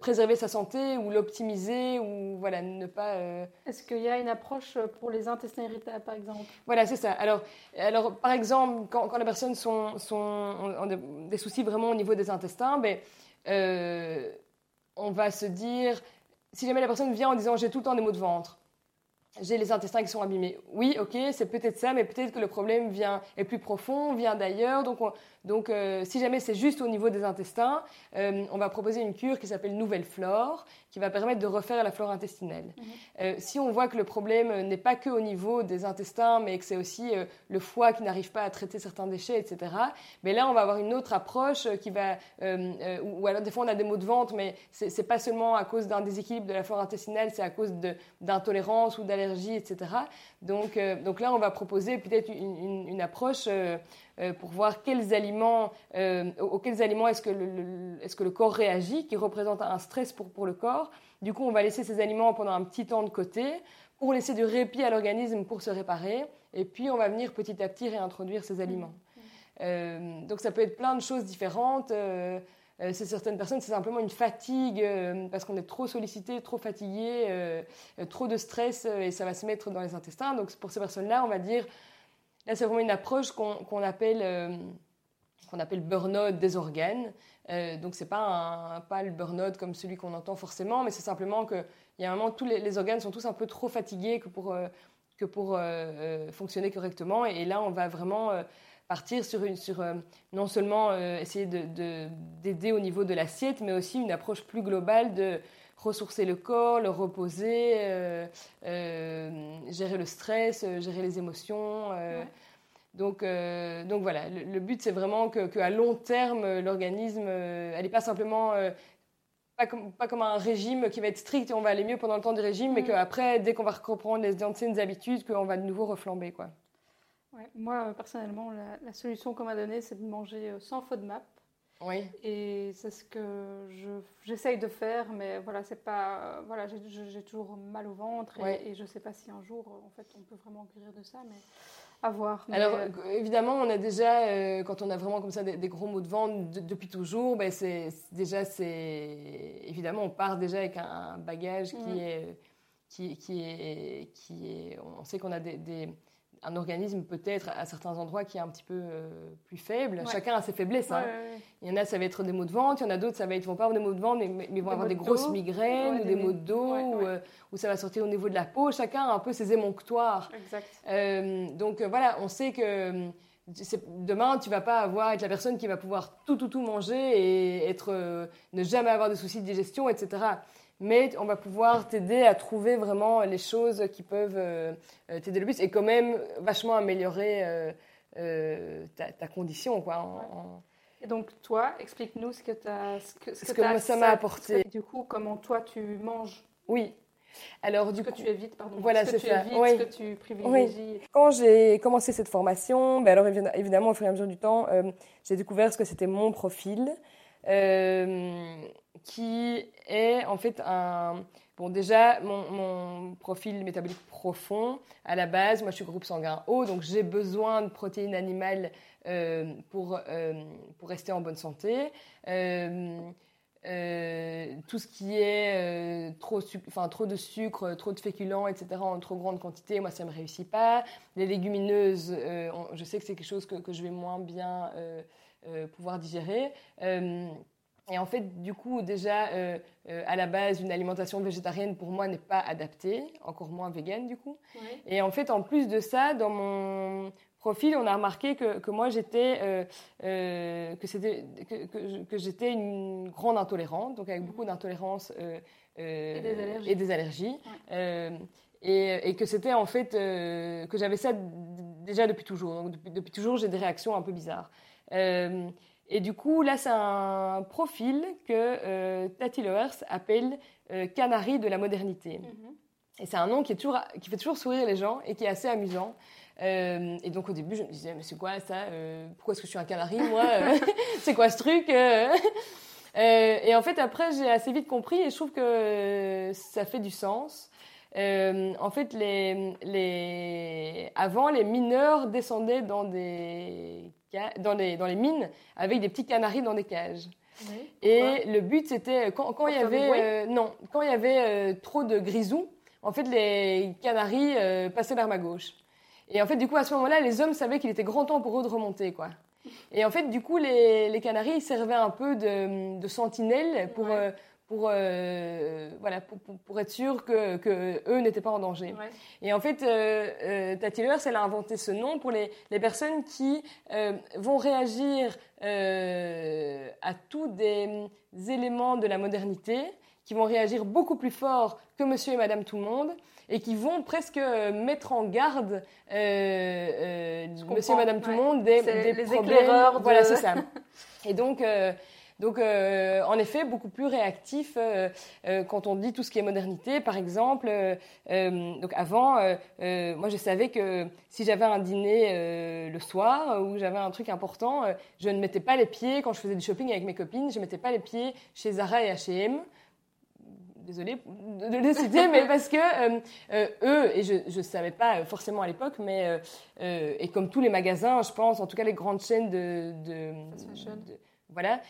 préserver sa santé ou l'optimiser ou voilà ne pas. Est-ce qu'il y a une approche pour les intestins irritables par exemple? Voilà c'est ça. Alors alors par exemple quand, quand les personnes sont, sont ont des soucis vraiment au niveau des intestins, ben on va se dire si jamais la personne vient en disant j'ai tout le temps des maux de ventre, j'ai les intestins qui sont abîmés. Oui, ok, c'est peut-être ça, mais peut-être que le problème vient est plus profond, vient d'ailleurs. Donc, donc euh, si jamais c'est juste au niveau des intestins, euh, on va proposer une cure qui s'appelle Nouvelle Flore, qui va permettre de refaire la flore intestinale. Mhm. Euh, si on voit que le problème n'est pas que au niveau des intestins, mais que c'est aussi le foie qui n'arrive pas à traiter certains déchets, etc. Mais là, on va avoir une autre approche qui va, ou alors des fois on a des maux de ventre, mais c'est pas seulement à cause d'un déséquilibre de la flore intestinale, c'est à cause d'intolérance ou d'allergie, etc. Donc, donc là, on va proposer peut-être une, une, approche pour voir quels aliments, auxquels aliments est-ce que le, est-ce que le corps réagit, qui représente un stress pour, pour le corps. Du coup, on va laisser ces aliments pendant un petit temps de côté pour laisser du répit à l'organisme pour se réparer. Et puis, on va venir petit à petit réintroduire ces aliments. Euh, donc, ça peut être plein de choses différentes. Euh, euh, c'est certaines personnes, c'est simplement une fatigue parce qu'on est trop sollicité, trop fatigué, trop de stress et ça va se mettre dans les intestins. Donc, pour ces personnes-là, on va dire, c'est vraiment une approche qu'on appelle qu'on appelle burn-out des organes. Euh, donc c'est pas un, pas le burn-out comme celui qu'on entend forcément, mais c'est simplement que il y a un moment tous les, organes sont tous un peu trop fatigués que pour euh, que pour euh, fonctionner correctement. Et, là, on va vraiment partir sur, sur non seulement essayer d'aider au niveau de l'assiette, mais aussi une approche plus globale de ressourcer le corps, le reposer, gérer le stress, gérer les émotions. Donc, euh, donc voilà, le, but c'est vraiment qu'à long terme, l'organisme, euh, elle n'est pas simplement euh, pas, comme, pas comme un régime qui va être strict et on va aller mieux pendant le temps du régime, mais mm. qu'après, dès qu'on va reprendre les anciennes habitudes, qu'on va de nouveau reflamber. Quoi. moi, personnellement, la, solution qu'on m'a donnée, c'est de manger sans FODMAP. Oui. Et c'est ce que j'essaye de faire, mais voilà, c'est pas, voilà, j'ai toujours mal au ventre et, et je ne sais pas si un jour, en fait, on peut vraiment guérir de ça, mais à voir. Alors, euh, évidemment, on a déjà, euh, quand on a vraiment comme ça des, gros mots de vente depuis toujours, ben c'est déjà, c'est évidemment, on part déjà avec un, bagage qui, mm. est, qui, qui, est, qui est. On sait qu'on a des un organisme peut-être à certains endroits qui est un petit peu euh, plus faible. Chacun a ses faiblesses. Hein. il y en a, ça va être des maux de ventre. Il y en a d'autres, ça va être, vont pas avoir des maux de ventre, mais, ils vont avoir des grosses migraines ou des, maux de dos, euh, ou, ça va sortir au niveau de la peau. Chacun a un peu ses émonctoires. Exact. Euh, donc voilà, on sait que demain, tu vas pas avoir être la personne qui va pouvoir tout, tout, tout manger et être, ne jamais avoir de soucis de digestion, etc mais on va pouvoir t'aider à trouver vraiment les choses qui peuvent euh, euh, t'aider le plus et quand même vachement améliorer euh, ta, condition. Quoi, Et donc, toi, explique-nous ce que, ce que, ce que, ça m'a apporté. Du coup, comment toi, tu manges Oui. Alors, du ce coup, que tu évites, pardon. Voilà, c'est ça. ce que tu privilégies. Quand j'ai commencé cette formation, ben alors évidemment, au fur et à mesure du temps, j'ai découvert ce que c'était mon profil. Euh, qui est en fait un... Bon, déjà, mon, profil métabolique profond, à la base, moi je suis groupe sanguin O, donc j'ai besoin de protéines animales euh, pour, euh, pour rester en bonne santé. tout ce qui est trop, trop de sucre, trop de féculents, etc., en trop grande quantité, moi ça ne me réussit pas. Les légumineuses, je sais que c'est quelque chose que, que, je vais moins bien pouvoir digérer. Et en fait, du coup, déjà, euh, euh, à la base, une alimentation végétarienne, pour moi, n'est pas adaptée, encore moins végane, du coup. Et en fait, en plus de ça, dans mon profil, on a remarqué que, que moi, j'étais euh, que, c'était, que, que, j'étais une grande intolérante, donc avec beaucoup d'intolérance et des allergies. Et, des allergies. Et, et, que c'était en fait que j'avais ça déjà depuis toujours. Donc, depuis, depuis toujours, j'ai des réactions un peu bizarres. Et du coup, là, c'est un profil que euh, Tati Lowers appelle euh, canari de la modernité. Mhm. Et c'est un nom qui, est toujours, qui fait toujours sourire les gens et qui est assez amusant. et donc au début, je me disais, mais c'est quoi ça Pourquoi est-ce que je suis un canari, moi C'est quoi ce truc Et en fait, après, j'ai assez vite compris et je trouve que ça fait du sens. en fait, les, les... avant, les mineurs descendaient dans, des... dans, les, dans les mines avec des petits canaris dans des cages. Et le but, c'était quand, quand il y avait non, quand il y avait trop de grisous, en fait, les Canaries euh, passaient vers ma gauche. Et en fait, du coup, à ce moment-là, les hommes savaient qu'il était grand temps pour eux de remonter, quoi. Et en fait, du coup, les, les Canaries servaient un peu de, de sentinelles pour, euh, pour, euh, voilà, pour, pour, être sûr que, que eux n'étaient pas en danger. Et en fait, euh, Tati elle a inventé ce nom pour les, les personnes qui vont réagir à tous des éléments de la modernité qui vont réagir beaucoup plus fort que monsieur et madame tout le monde et qui vont presque euh, mettre en garde euh, euh, monsieur et madame tout le monde des, des les problèmes. De... Voilà, c'est ça. Et donc, euh, donc euh, en effet, beaucoup plus réactif euh, quand on dit tout ce qui est modernité. Par exemple, donc avant, moi je savais que si j'avais un dîner le soir ou j'avais un truc important, je ne mettais pas les pieds, quand je faisais du shopping avec mes copines, je ne mettais pas les pieds chez Zara et H&M désolée de les citer, mais parce que euh, euh, eux, et je ne savais pas forcément à l'époque, mais euh, et comme tous les magasins, je pense, en tout cas les grandes chaînes de, de, de voilà,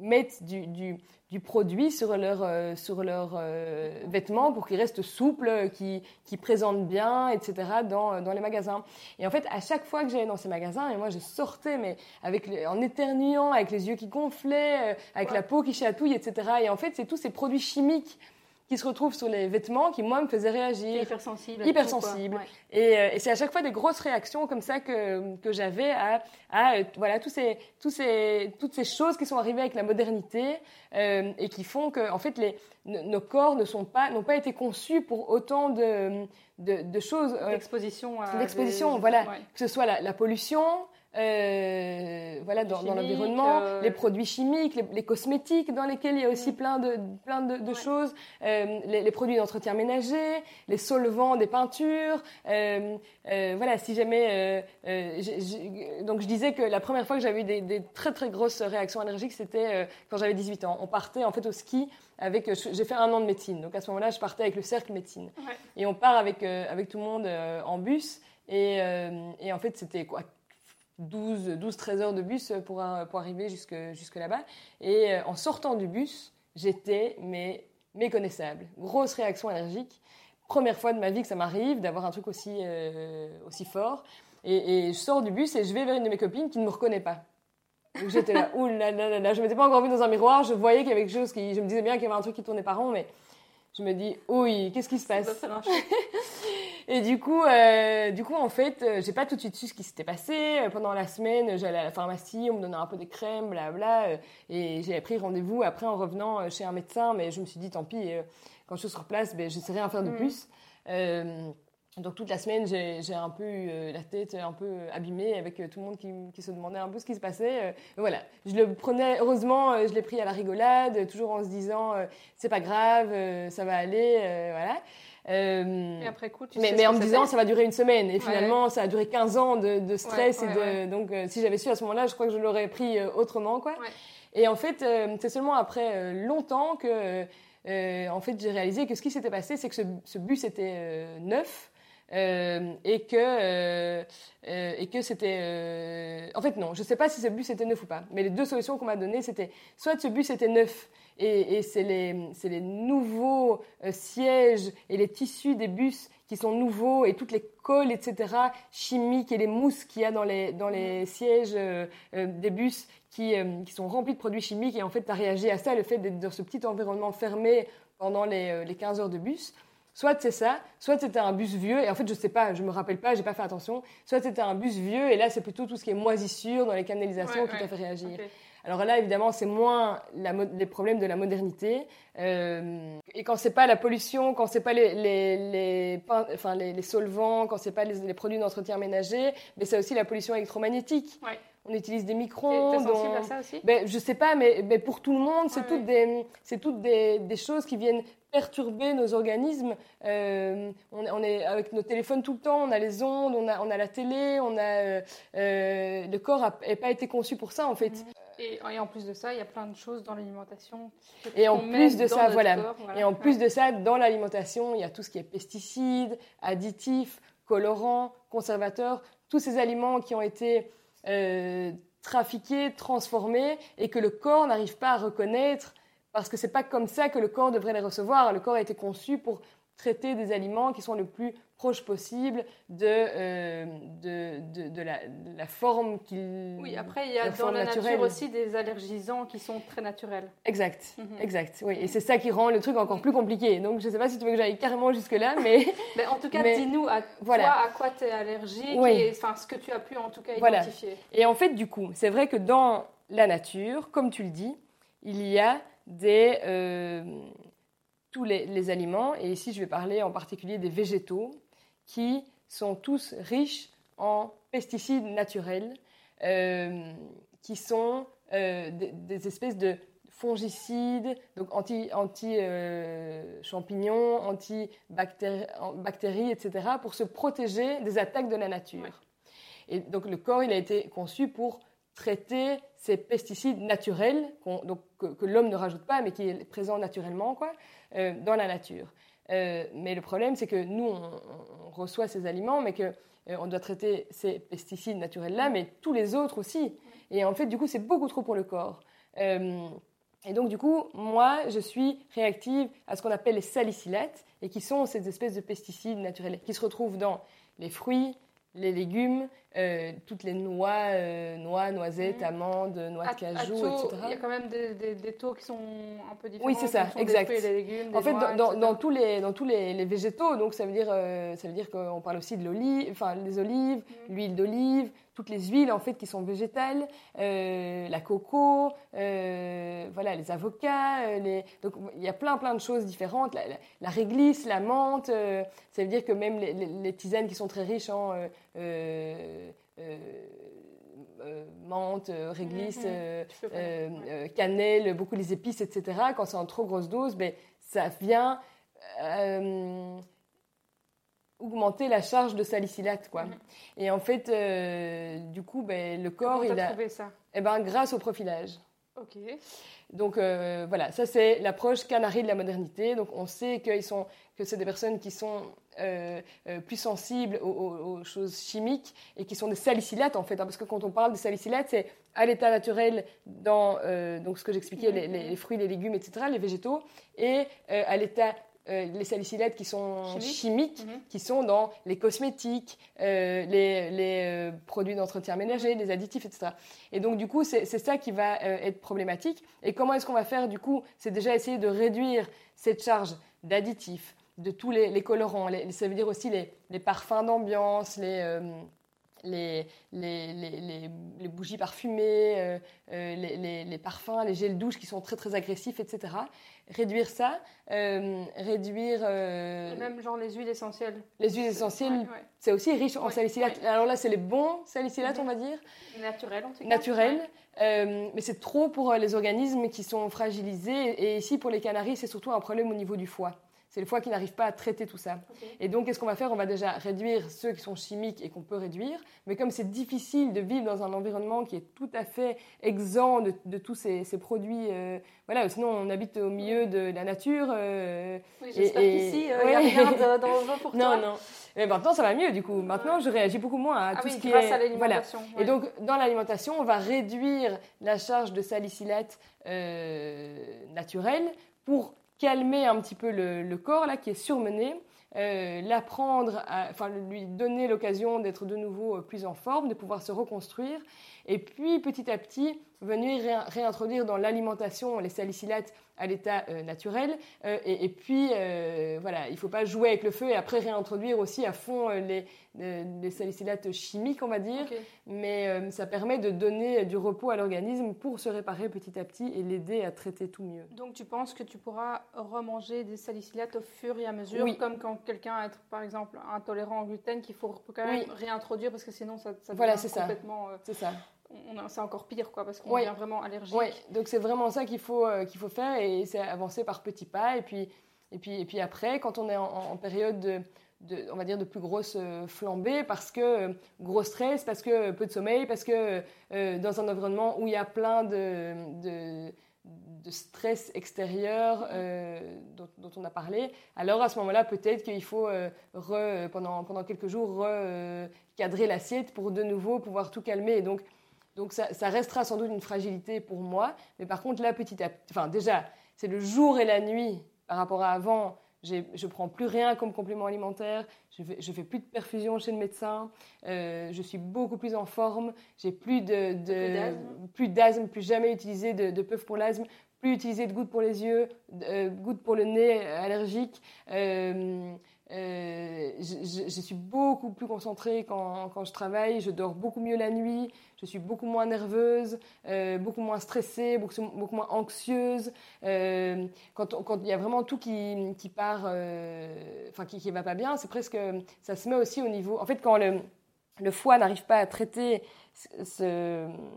mettent du, du, du produit sur leurs euh, sur leurs euh, vêtements pour qu'ils restent souples, qu'ils qui présentent bien, etc. Dans, dans les magasins. Et en fait, à chaque fois que j'allais dans ces magasins, et moi je sortais mais avec en éternuant, avec les yeux qui gonflaient, euh, avec la peau qui chatouille, etc. Et en fait, c'est tous ces produits chimiques qui se retrouvent sur les vêtements qui, moi, me faisaient réagir. Hypersensible. Hypersensible. Et, euh, et c'est à chaque fois des grosses réactions comme ça que, que j'avais à, à, voilà, tous ces, tous ces, toutes ces choses qui sont arrivées avec la modernité euh, et qui font que, en fait, les, nos corps ne sont pas, n'ont pas été conçus pour autant de, de, de choses. Euh, L'exposition. L'exposition, voilà. Que ce soit la, la pollution, euh, voilà, dans, dans l'environnement, euh... les produits chimiques, les, les, cosmétiques dans lesquels il y a aussi plein de, plein de, de ouais. choses, euh, les, les, produits d'entretien ménager, les solvants des peintures. Voilà, si jamais. donc je disais que la première fois que j'avais eu des, des, très très grosses réactions allergiques, c'était quand j'avais 18 ans. On partait en fait au ski avec. J'ai fait un an de médecine, donc à ce moment-là, je partais avec le cercle médecine. Ouais. Et on part avec, avec tout le monde en bus. Et, et en fait, c'était quoi 12, 12, 13 heures de bus pour, pour arriver jusque, jusque là-bas. Et euh, en sortant du bus, j'étais mais méconnaissable. Grosse réaction allergique. Première fois de ma vie que ça m'arrive d'avoir un truc aussi, euh, aussi fort. Et, et, je sors du bus et je vais vers une de mes copines qui ne me reconnaît pas. Donc j'étais là, ouh là là là là, je m'étais pas encore vue dans un miroir, je voyais qu'il y avait quelque chose qui, je me disais bien qu'il y avait un truc qui tournait par rond, mais je me dis, oui, qu'est-ce qui se passe? Et du coup, euh, du coup, en fait, euh, j'ai pas tout de suite su ce qui s'était passé. Euh, pendant la semaine, j'allais à la pharmacie, on me donnait un peu des crèmes, blabla, et j'ai pris rendez-vous après en revenant chez un médecin, mais je me suis dit, tant pis, quand je suis sur place, ben, je sais rien faire de mm. plus. Euh, donc toute la semaine, j'ai un peu eu la tête un peu abîmée avec tout le monde qui, qui, se demandait un peu ce qui se passait. voilà, je le prenais, heureusement, je l'ai pris à la rigolade, toujours en se disant, c'est pas grave, ça va aller, voilà. Euh, et après coup, tu mais, sais mais en me disant ça va durer une semaine. Et finalement ouais. ça a duré 15 ans de, de stress ouais, ouais, et de donc euh, si j'avais su à ce moment-là je crois que je l'aurais pris euh, autrement quoi. Et en fait c'est seulement après longtemps que en fait j'ai réalisé que ce qui s'était passé c'est que ce, ce, bus était neuf et que et que c'était en fait non je sais pas si ce bus était neuf ou pas mais les deux solutions qu'on m'a données c'était soit ce bus était neuf et, et c'est les, les, nouveaux euh, sièges et les tissus des bus qui sont nouveaux et toutes les colles, etc., chimiques et les mousses qu'il y a dans les, dans les sièges euh, euh, des bus qui, qui sont remplis de produits chimiques. Et en fait, tu as réagi à ça, le fait d'être dans ce petit environnement fermé pendant les, les 15 heures de bus. Soit c'est ça, soit c'était un bus vieux, et en fait je sais pas, je me rappelle pas, j'ai pas fait attention. Soit c'était un bus vieux, et là c'est plutôt tout ce qui est moisissure dans les canalisations ouais, qui ouais. t'a fait réagir. Okay. Alors là, évidemment, c'est moins la, les problèmes de la modernité. Euh, et quand c'est pas la pollution, quand c'est pas les, les, les, enfin, les, les solvants, quand c'est pas les, produits d'entretien ménager, mais c'est aussi la pollution électromagnétique. Ouais. on utilise des micro-ondes. T'es sensible à ça aussi? Ben, Je sais pas, mais, mais, pour tout le monde, c'est toutes, des, toutes des, des, choses qui viennent perturber nos organismes. Euh, on, est avec nos téléphones tout le temps, on a les ondes, on a, on a la télé, on a, euh, le corps n'a pas été conçu pour ça en fait. Mhm. Et, en plus de ça, il y a plein de choses dans l'alimentation. Et en plus de ça, voilà. Et en plus de ça, dans l'alimentation, il y a tout ce qui est pesticides, additifs, colorants, conservateurs, tous ces aliments qui ont été trafiqués, transformés et que le corps n'arrive pas à reconnaître parce que c'est pas comme ça que le corps devrait les recevoir. Le corps a été conçu pour traiter des aliments qui sont le plus proches possible de, euh, de, de, la, la, forme qu'il Oui, après, il y a dans la nature aussi des allergisants qui sont très naturels. Exact, mhm. exact, oui. Et c'est ça qui rend le truc encore plus compliqué. Donc, je ne sais pas si tu veux que j'aille carrément jusque-là, mais... mais en tout cas, dis-nous à, voilà. à quoi tu es allergique et enfin, ce que tu as pu en tout cas identifier. Et en fait, du coup, c'est vrai que dans la nature, comme tu le dis, il y a des, euh, tous les, aliments, et ici je vais parler en particulier des végétaux, qui sont tous riches en pesticides naturels, euh, qui sont euh, des, espèces de fongicides, donc anti-champignons, anti anti-bactéries, etc., pour se protéger des attaques de la nature. Et donc le corps, il a été conçu pour traiter ces pesticides naturels donc, que, l'homme ne rajoute pas, mais qui est présent naturellement quoi, euh, dans la nature. Euh, mais le problème, c'est que nous, on, reçoit ces aliments, mais qu'on euh, doit traiter ces pesticides naturels-là, mais tous les autres aussi. Et en fait, du coup, c'est beaucoup trop pour le corps. et donc, du coup, moi, je suis réactive à ce qu'on appelle les salicylates, et qui sont ces espèces de pesticides naturels qui se retrouvent dans les fruits, les légumes, euh, toutes les noix, euh, noix, noisettes, mmh. amandes, noix de cajou, etc. Il y a quand même des, taux qui sont un peu différents. Oui, c'est ça, exact. les légumes, en fait, dans, tous les dans tous les, végétaux, donc ça veut dire euh, ça veut dire qu'on parle aussi de l'olive, enfin les olives, mmh. l'huile d'olive, toutes les huiles en fait qui sont végétales, la coco, voilà les avocats, les... donc il y a plein plein de choses différentes. La, réglisse, la menthe, ça veut dire que même les, les, tisanes qui sont très riches en menthe, réglisse, mhm. cannelle, beaucoup les épices, etc. Quand c'est en trop grosse dose, ben, ça vient augmenter la charge de salicylate quoi. Mhm. Et en fait, du coup, ben, le corps, il a. Trouvé ça? Eh ben, grâce au profilage. Ok. Donc voilà, ça c'est l'approche canari de la modernité. Donc on sait qu'ils sont, que c'est des personnes qui sont euh, euh, plus sensibles aux, choses chimiques et qui sont des salicylates en fait. Hein, parce que quand on parle de salicylates, c'est à l'état naturel dans euh, donc ce que j'expliquais, les, fruits, les légumes, etc., les végétaux, et à l'état les salicylates qui sont chimiques, mhm. qui sont dans les cosmétiques, les, produits d'entretien ménager, les additifs, etc. Et donc, du coup, c'est ça qui va être problématique. Et comment est-ce qu'on va faire, du coup C'est déjà essayer de réduire cette charge d'additifs, de tous les, colorants. ça veut dire aussi les, parfums d'ambiance, euh, les, les, bougies parfumées, euh, euh, les, parfums, les gels douches qui sont très très agressifs, etc. Réduire ça, réduire... même genre les huiles essentielles. Les huiles essentielles, c'est aussi riche en salicylates. Alors là, c'est les bons salicylates, on va dire. Naturels en tout cas. Naturels. mais c'est trop pour les organismes qui sont fragilisés. Et ici, pour les canaris, c'est surtout un problème au niveau du foie. C'est le foie qui n'arrive pas à traiter tout ça. Et donc, qu'est-ce qu'on va faire? On va déjà réduire ceux qui sont chimiques et qu'on peut réduire. Mais comme c'est difficile de vivre dans un environnement qui est tout à fait exempt de, tous ces, produits, euh, voilà, sinon on habite au milieu de la nature. Euh, oui, j'espère qu'ici, euh, il n'y a rien dangereux pour toi. Non, non. Mais maintenant, ça va mieux, du coup. Maintenant, je réagis beaucoup moins à ah tout ce qui est... à l'alimentation. Voilà. Et donc, dans l'alimentation, on va réduire la charge de salicylate naturelle pour calmer un petit peu le, corps là qui est surmené, euh, l'apprendre, enfin lui donner l'occasion d'être de nouveau euh, plus en forme, de pouvoir se reconstruire, et puis petit à petit venir réintroduire dans l'alimentation les salicylates à l'état euh, naturel. Euh, et, puis, euh, voilà, il ne faut pas jouer avec le feu et après réintroduire aussi à fond les, les, salicylates chimiques, on va dire. Mais ça permet de donner du repos à l'organisme pour se réparer petit à petit et l'aider à traiter tout mieux. Donc, tu penses que tu pourras remanger des salicylates au fur et à mesure, comme quand quelqu'un est, par exemple, intolérant au gluten, qu'il faut quand même réintroduire parce que sinon ça, ça voilà, c'est complètement... c'est ça c'est encore pire, quoi, parce qu'on devient vraiment allergique. Oui, donc c'est vraiment ça qu'il faut, qu'il faut faire et c'est avancer par petits pas. Et puis, et puis, et puis après, quand on est en, période de, de, on va dire de plus grosse flambée parce que gros stress, parce que peu de sommeil, parce que dans un environnement où il y a plein de, de de stress extérieur euh, dont, on a parlé, alors à ce moment-là, peut-être qu'il faut euh, pendant, pendant quelques jours recadrer l'assiette pour de nouveau pouvoir tout calmer. donc, donc ça, ça, restera sans doute une fragilité pour moi. Mais par contre, là, petit à petit, enfin déjà, c'est le jour et la nuit par rapport à avant je prends plus rien comme complément alimentaire, je fais, fais plus de perfusion chez le médecin, euh, je suis beaucoup plus en forme, j'ai plus de, plus d'asthme, plus jamais utilisé de, de puff pour l'asthme, plus utilisé de gouttes pour les yeux, euh, gouttes pour le nez allergique. Euh, euh, je, suis beaucoup plus concentrée quand, quand, je travaille, je dors beaucoup mieux la nuit, je suis beaucoup moins nerveuse, euh, beaucoup moins stressée, beaucoup, moins anxieuse. Euh, quand, il y a vraiment tout qui, qui part, enfin qui, qui va pas bien, c'est presque, ça se met aussi au niveau. En fait, quand le, le foie n'arrive pas à traiter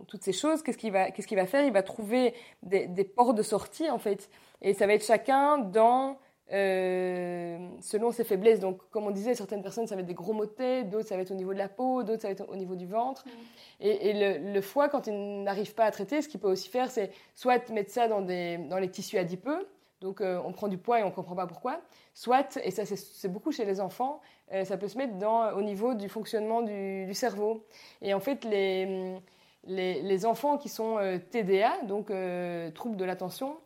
toutes ces choses, qu'est-ce qu'il va, qu'est-ce qu'il va faire? Il va trouver des, des ports de sortie en fait, et ça va être chacun dans euh, selon ses faiblesses. Donc, comme on disait, certaines personnes, ça va être des gros maux de tête, d'autres, ça va être au niveau de la peau, d'autres, ça va être au niveau du ventre. Mm. Et, le, foie, quand il n'arrive pas à traiter, ce qu'il peut aussi faire, c'est soit mettre ça dans, des, dans les tissus adipeux, donc euh, on prend du poids et on ne comprend pas pourquoi, soit, et ça c'est beaucoup chez les enfants, euh, ça peut se mettre dans, au niveau du fonctionnement du, du cerveau. Et en fait, les, les, les enfants qui sont TDA, donc troubles de l'attention,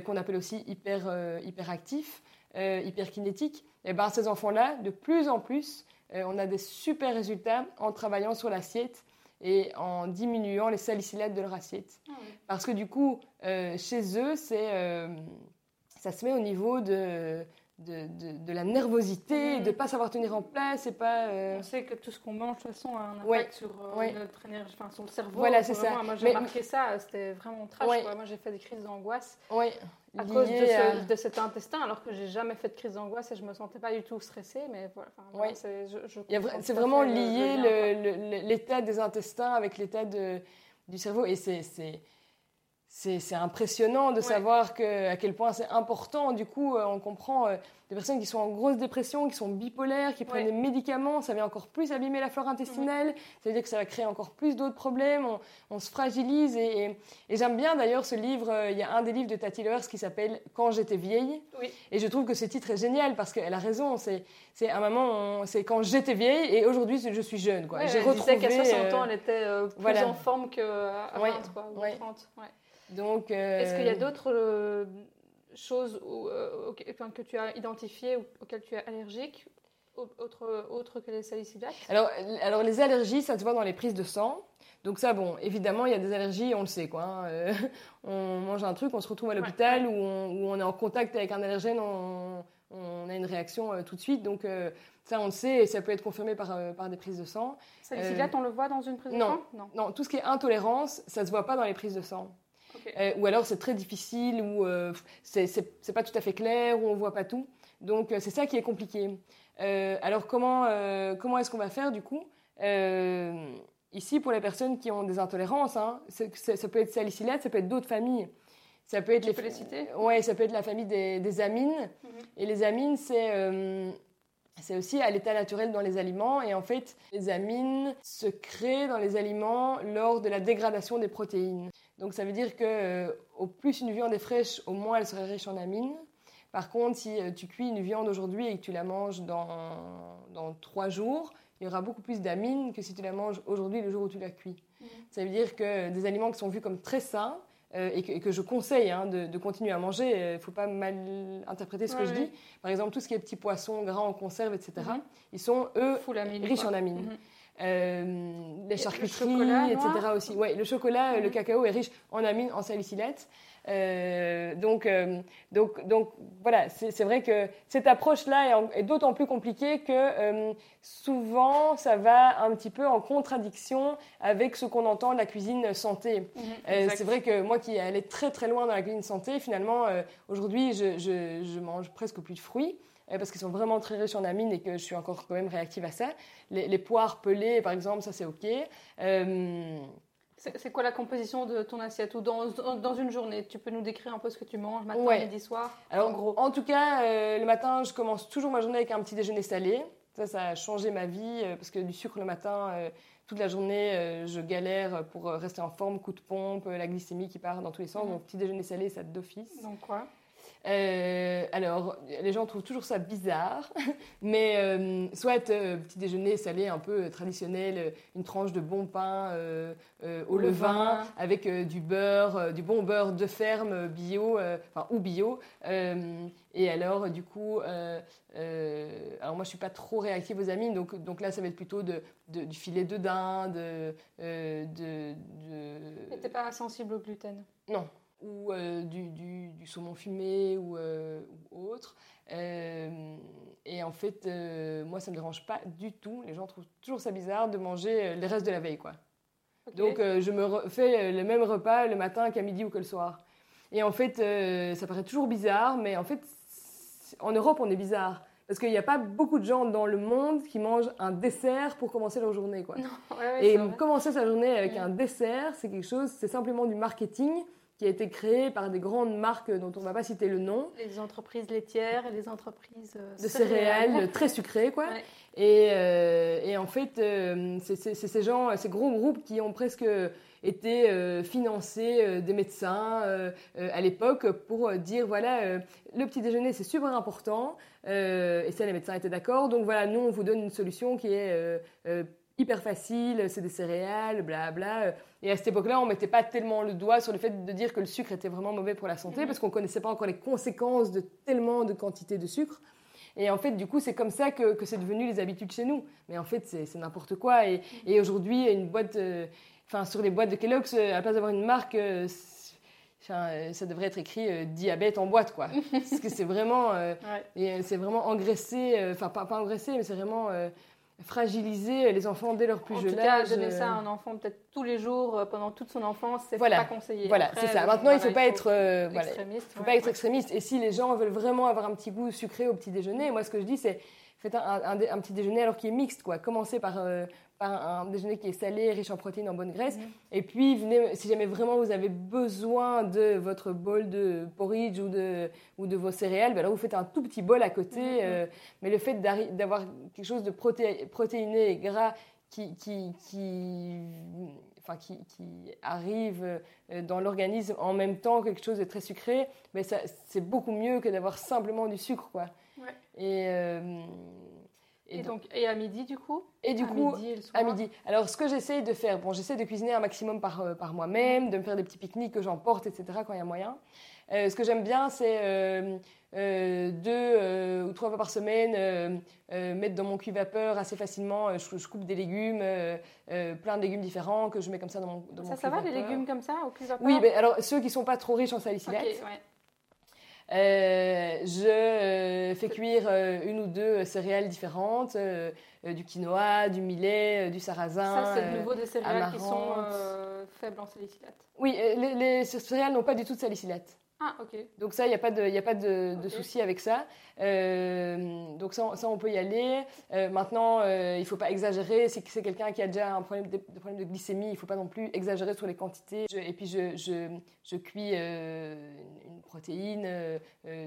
qu'on appelle aussi hyper, euh, hyperactifs, euh, hyperkinétiques, et eh ben ces enfants-là, de plus en plus, on a des super résultats en travaillant sur l'assiette et en diminuant les salicylates de leur assiette. Ah Parce que du coup, chez eux, ça se met au niveau de, de, la nervosité, de ne pas savoir tenir en place et pas. Euh, On sait que tout ce qu'on mange, de toute façon, a un impact sur euh, notre énergie, enfin, sur le cerveau. Voilà, c'est ça. Moi, j'ai remarqué ça, c'était vraiment trash. Moi, j'ai fait des crises d'angoisse à cause de, cet intestin, alors que j'ai jamais fait de crise d'angoisse et je me sentais pas du tout stressée. Mais voilà, c'est vraiment lié l'état des intestins avec l'état du cerveau et c'est c'est impressionnant de savoir que, à quel point c'est important. Du coup, euh, on comprend euh, des personnes qui sont en grosse dépression, qui sont bipolaires, qui prennent des médicaments, ça vient encore plus abîmer la flore intestinale. Ça veut dire que ça va créer encore plus d'autres problèmes. On, se fragilise. Et, j'aime bien d'ailleurs ce livre. Euh, il y a un des livres de Tati Lewers qui s'appelle Quand j'étais vieille. Et je trouve que ce titre est génial parce qu'elle a raison. C'est un moment, c'est quand j'étais vieille et aujourd'hui je suis jeune. J'ai retrouvé. qu'à 60 ans, elle était plus en forme qu'à 20 quoi, ou 30. Donc, Est-ce qu'il y a euh, d'autres euh, choses euh, que tu as identifiées ou auxquelles tu es allergique autre, autre que les salicilates alors, alors, les allergies, ça se voit dans les prises de sang. Donc ça, bon, évidemment, il y a des allergies, on le sait, quoi. Hein. on mange un truc, on se retrouve à l'hôpital où, on, est en contact avec un allergène, on, a une réaction tout de suite. Donc ça, on le sait et ça peut être confirmé par, par des prises de sang. Salicilates, on le voit dans une prise de sang? Non, non, tout ce qui est intolérance, ça se voit pas dans les prises de sang. Euh, ou alors c'est très difficile, ou euh, c'est pas tout à fait clair, ou on voit pas tout. Donc euh, c'est ça qui est compliqué. alors comment, comment est-ce qu'on va faire du coup? Ici, pour les personnes qui ont des intolérances, hein, ça peut être salicylate, ça peut être d'autres familles. Ça peut être les, les Ouais, ça peut être la famille des, amines. Mhm. Et les amines, c'est c'est aussi à l'état naturel dans les aliments. Et en fait, les amines se créent dans les aliments lors de la dégradation des protéines. Donc ça veut dire que euh, au plus une viande est fraîche, au moins elle serait riche en amines. Par contre, si euh, tu cuis une viande aujourd'hui et que tu la manges dans, dans trois jours, il y aura beaucoup plus d'amines que si tu la manges aujourd'hui, le jour où tu la cuis. Mmh. Ça veut dire que des aliments qui sont vus comme très sains, euh, et, que, je conseille hein, de, continuer à manger. Il ne faut pas mal interpréter ce que je dis. Par exemple, tout ce qui est petits poissons, gras en conserve, etc., mhm. ils sont, eux, riches en amines. Mhm. Euh, les charcuteries, etc. aussi. Ouais, le chocolat, le mhm. cacao est riche en amines, en salicylates. Euh, donc, euh, donc, donc voilà, c'est vrai que cette approche-là est, d'autant plus compliquée que euh, souvent ça va un petit peu en contradiction avec ce qu'on entend de la cuisine santé. Mhm, c'est vrai que moi qui allais très très loin dans la cuisine santé, finalement aujourd'hui je, je, mange presque plus de fruits parce qu'ils sont vraiment très riches en amines et que je suis encore quand même réactive à ça. Les, les poires pelées, par exemple, ça c'est ok. C'est quoi la composition de ton assiette ou dans, dans, une journée? Tu peux nous décrire un peu ce que tu manges matin, midi, soir Alors, en gros? En tout cas, euh, le matin, je commence toujours ma journée avec un petit déjeuner salé. Ça, ça a changé ma vie euh, parce que du sucre le matin, euh, toute la journée, je galère pour rester en forme, coup de pompe, la glycémie qui part dans tous les sens. Mhm. Donc, petit déjeuner salé, ça d'office. Donc quoi? Euh, alors, les gens trouvent toujours ça bizarre, mais euh, soit euh, petit déjeuner salé un peu traditionnel, une tranche de bon pain au levain avec du beurre, du bon beurre de ferme bio, enfin ou bio. et alors, du coup, alors moi je suis pas trop réactive aux amis, donc, donc là ça va être plutôt de, du filet de dinde. de, de, de... pas sensible au gluten? Non, ou euh, du, du, saumon fumé ou, euh, autre. Euh, et en fait, moi, ça ne me dérange pas du tout. Les gens trouvent toujours ça bizarre de manger les restes de la veille. quoi. Donc, je me fais le même repas le matin qu'à midi ou que le soir. Et en fait, ça paraît toujours bizarre, mais en fait, en Europe, on est bizarre. Parce qu'il n'y a pas beaucoup de gens dans le monde qui mangent un dessert pour commencer leur journée. Quoi. et commencer sa journée avec un dessert, c'est quelque chose, c'est simplement du marketing qui a été créé par des grandes marques dont on ne va pas citer le nom. Les entreprises laitières et les entreprises euh, de céréales, très sucrées, quoi. Et, euh, et, en fait, euh, c'est ces gens, ces gros groupes qui ont presque été financés des médecins à l'époque pour dire voilà, le petit déjeuner c'est super important. et ça, les médecins étaient d'accord. Donc voilà, nous on vous donne une solution qui est hyper facile, c'est des céréales, blabla. Bla. Et à cette époque-là, on mettait pas tellement le doigt sur le fait de dire que le sucre était vraiment mauvais pour la santé, mhm. parce qu'on connaissait pas encore les conséquences de tellement de quantité de sucre. Et en fait, du coup, c'est comme ça que, que c'est devenu les habitudes chez nous. Mais en fait, c'est n'importe quoi. Et, et aujourd'hui, une boîte, euh, enfin, sur les boîtes de Kellogg's, euh, à la place d'avoir une marque, euh, ça devrait être écrit diabète en boîte, quoi. Parce que c'est vraiment, c'est vraiment engraissé, enfin, pas, pas engraissé, mais c'est vraiment fragiliser les enfants dès leur plus jeune âge. Tout cas, donner ça à un enfant peut-être tous les jours euh, pendant toute son enfance, c'est pas conseillé. Voilà, c'est ça. Maintenant, il ne faut pas être euh, extrémiste. faut pas être extrémiste. Et si les gens veulent vraiment avoir un petit goût sucré au petit déjeuner, moi, ce que je dis, c'est faites un, petit déjeuner alors qui est mixte, quoi. Commencez par euh, un, déjeuner qui est salé, riche en protéines, en bonne graisse. Mhm. Et puis, venez, si jamais vraiment vous avez besoin de votre bol de porridge ou de, ou de vos céréales, ben là, vous faites un tout petit bol à côté. Mhm. Euh, mais le fait d'avoir quelque chose de protéiné et gras qui, qui, qui, enfin, qui, qui arrive euh, dans l'organisme en même temps que quelque chose de très sucré, ben c'est beaucoup mieux que d'avoir simplement du sucre. Quoi. Et. Euh, et, donc, et à midi, du coup? Et du à coup, midi à midi. Alors, ce que j'essaie de faire, bon, j'essaie de cuisiner un maximum par, euh, par moi-même, de me faire des petits pique-niques que j'emporte, etc., quand il y a moyen. Euh, ce que j'aime bien, c'est euh, deux ou trois fois par semaine mettre dans mon cuit vapeur assez facilement. Je, coupe des légumes, plein de légumes différents que je mets comme ça dans mon, dans ça, mon Ça va, les légumes comme ça au cuit vapeur? Oui, mais alors ceux qui ne sont pas trop riches en salicylate. ouais. Euh, je euh, fais cuire euh, une ou deux céréales différentes, du quinoa, du millet, du sarrasin. Ça, c'est de nouveau des céréales qui sont faibles en salicylate. Oui, les, les céréales n'ont pas du tout de salicylate. Ah, ok. Donc ça, il n'y a pas de, y a pas de, de souci avec ça. Euh, donc ça, ça, on peut y aller. Euh, maintenant, euh, il ne faut pas exagérer. Si c'est quelqu'un qui a déjà un problème de, problème de glycémie, il ne faut pas non plus exagérer sur les quantités. et puis je, je, je cuis une protéine,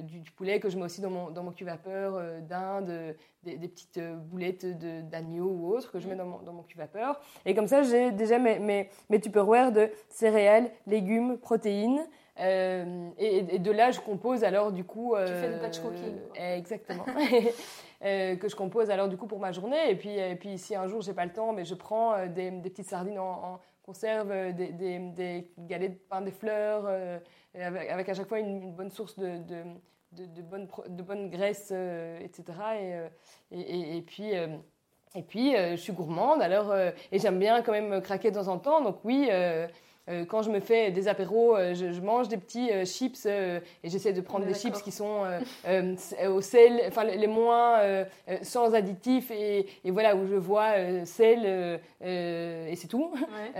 du, poulet que je mets aussi dans mon, dans mon cuve vapeur, d'Inde, des, des, petites boulettes d'agneau ou autre que je mets dans mon, dans mon cuve vapeur. Et comme ça, j'ai déjà mes, mes, mes tupperwares de céréales, légumes, protéines. Euh, et, de là, je compose alors du coup. tu fais du batch cooking. Euh, exactement. Euh, que je compose alors du coup pour ma journée. Et puis, et puis si un jour j'ai pas le temps, mais je prends des, petites sardines en, conserve, des, des, galets de pain des fleurs, avec, à chaque fois une, bonne source de, de, de, bonne, de bonne graisse, etc. Et, et, et, puis. et puis, je suis gourmande, alors, et j'aime bien quand même craquer de temps en temps. Donc oui, euh, quand je me fais des apéros, euh, je, mange des petits euh, chips et j'essaie de prendre des chips qui sont au sel, enfin les moins sans additifs et, et, voilà où je vois sel et c'est tout.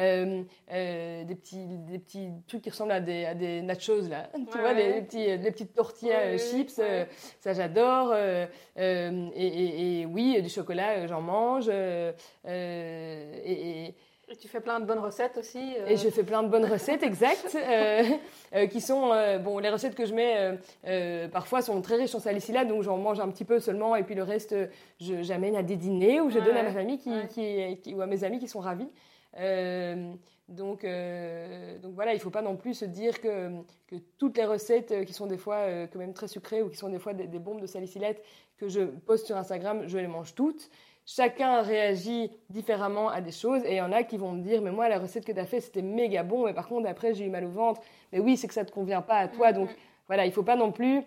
des petits des petits trucs qui ressemblent à des, à des nachos là, tu vois petits des petites tortillas chips, ça j'adore. Et, et, oui, du chocolat j'en mange et Et tu fais plein de bonnes recettes aussi. Euh. Et je fais plein de bonnes recettes, exact, euh, euh, qui sont bon. Les recettes que je mets parfois sont très riches en salicylate, donc j'en mange un petit peu seulement, et puis le reste, j'amène à des dîners ou je donne à ma famille qui, qui, ou à mes amis qui sont ravis. donc, donc voilà, il ne faut pas non plus se dire que, que toutes les recettes qui sont des fois quand même très sucrées ou qui sont des fois des, des bombes de salicylate que je poste sur Instagram, je les mange toutes chacun réagit différemment à des choses et il y en a qui vont me dire mais moi la recette que tu as fait c'était méga bon mais par contre après j'ai eu mal au ventre. Mais oui c'est que ça te convient pas à toi donc voilà il faut pas non plus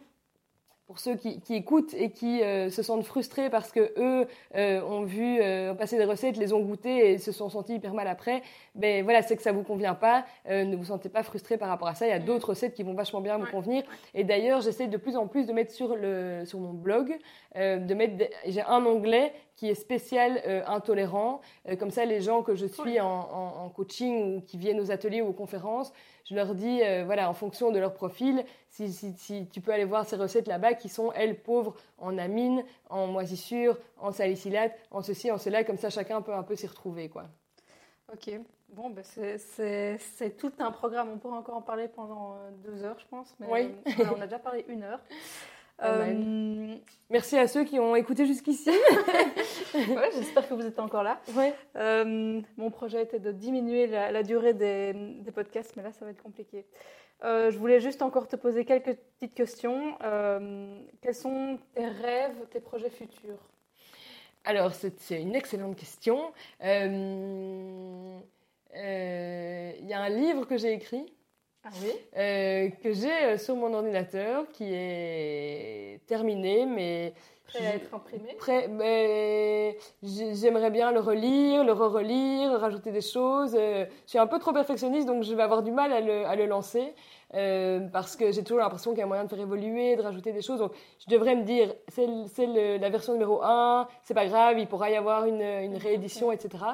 pour ceux qui, écoutent et qui euh, se sentent frustrés parce que eux euh, ont vu euh, passer des recettes, les ont goûtées et se sont sentis hyper mal après, ben voilà, c'est que ça vous convient pas. ne vous sentez pas frustrés par rapport à ça. Il y a d'autres recettes qui vont vachement bien vous convenir. Et d'ailleurs, j'essaie de plus en plus de mettre sur le sur mon blog, de mettre, j'ai un onglet qui est spécial intolérant. comme ça, les gens que je suis en, en, coaching ou qui viennent aux ateliers ou aux conférences, je leur dis, voilà, en fonction de leur profil, si, si, si, tu peux aller voir ces recettes là-bas qui sont, elles, pauvres en amines, en moisissures, en salicylate, en ceci, en cela, comme ça chacun peut un peu s'y retrouver. Quoi. Ok, bon, ben c'est tout un programme. On pourrait encore en parler pendant euh, deux heures, je pense. Mais oui. Euh, on a déjà parlé une heure. Euh... Merci à ceux qui ont écouté jusqu'ici. ouais, J'espère que vous êtes encore là. Ouais. Euh, mon projet était de diminuer la, la durée des, des, podcasts, mais là, ça va être compliqué. Euh, je voulais juste encore te poser quelques petites questions. Euh, quels sont tes rêves, tes projets futurs? Alors, c'est une excellente question. Euh, il y a un livre que j'ai écrit. Ah oui que j'ai sur mon ordinateur qui est terminé, mais Prêt à être imprimé Prêt, mais j'aimerais bien le relire, le re-relire, rajouter des choses. Euh, je suis un peu trop perfectionniste, donc je vais avoir du mal à le, à le lancer. Euh, parce que j'ai toujours l'impression qu'il y a moyen de faire évoluer, de rajouter des choses. Donc, je devrais me dire, c'est la version numéro 1, c'est pas grave, il pourra y avoir une, une réédition, etc.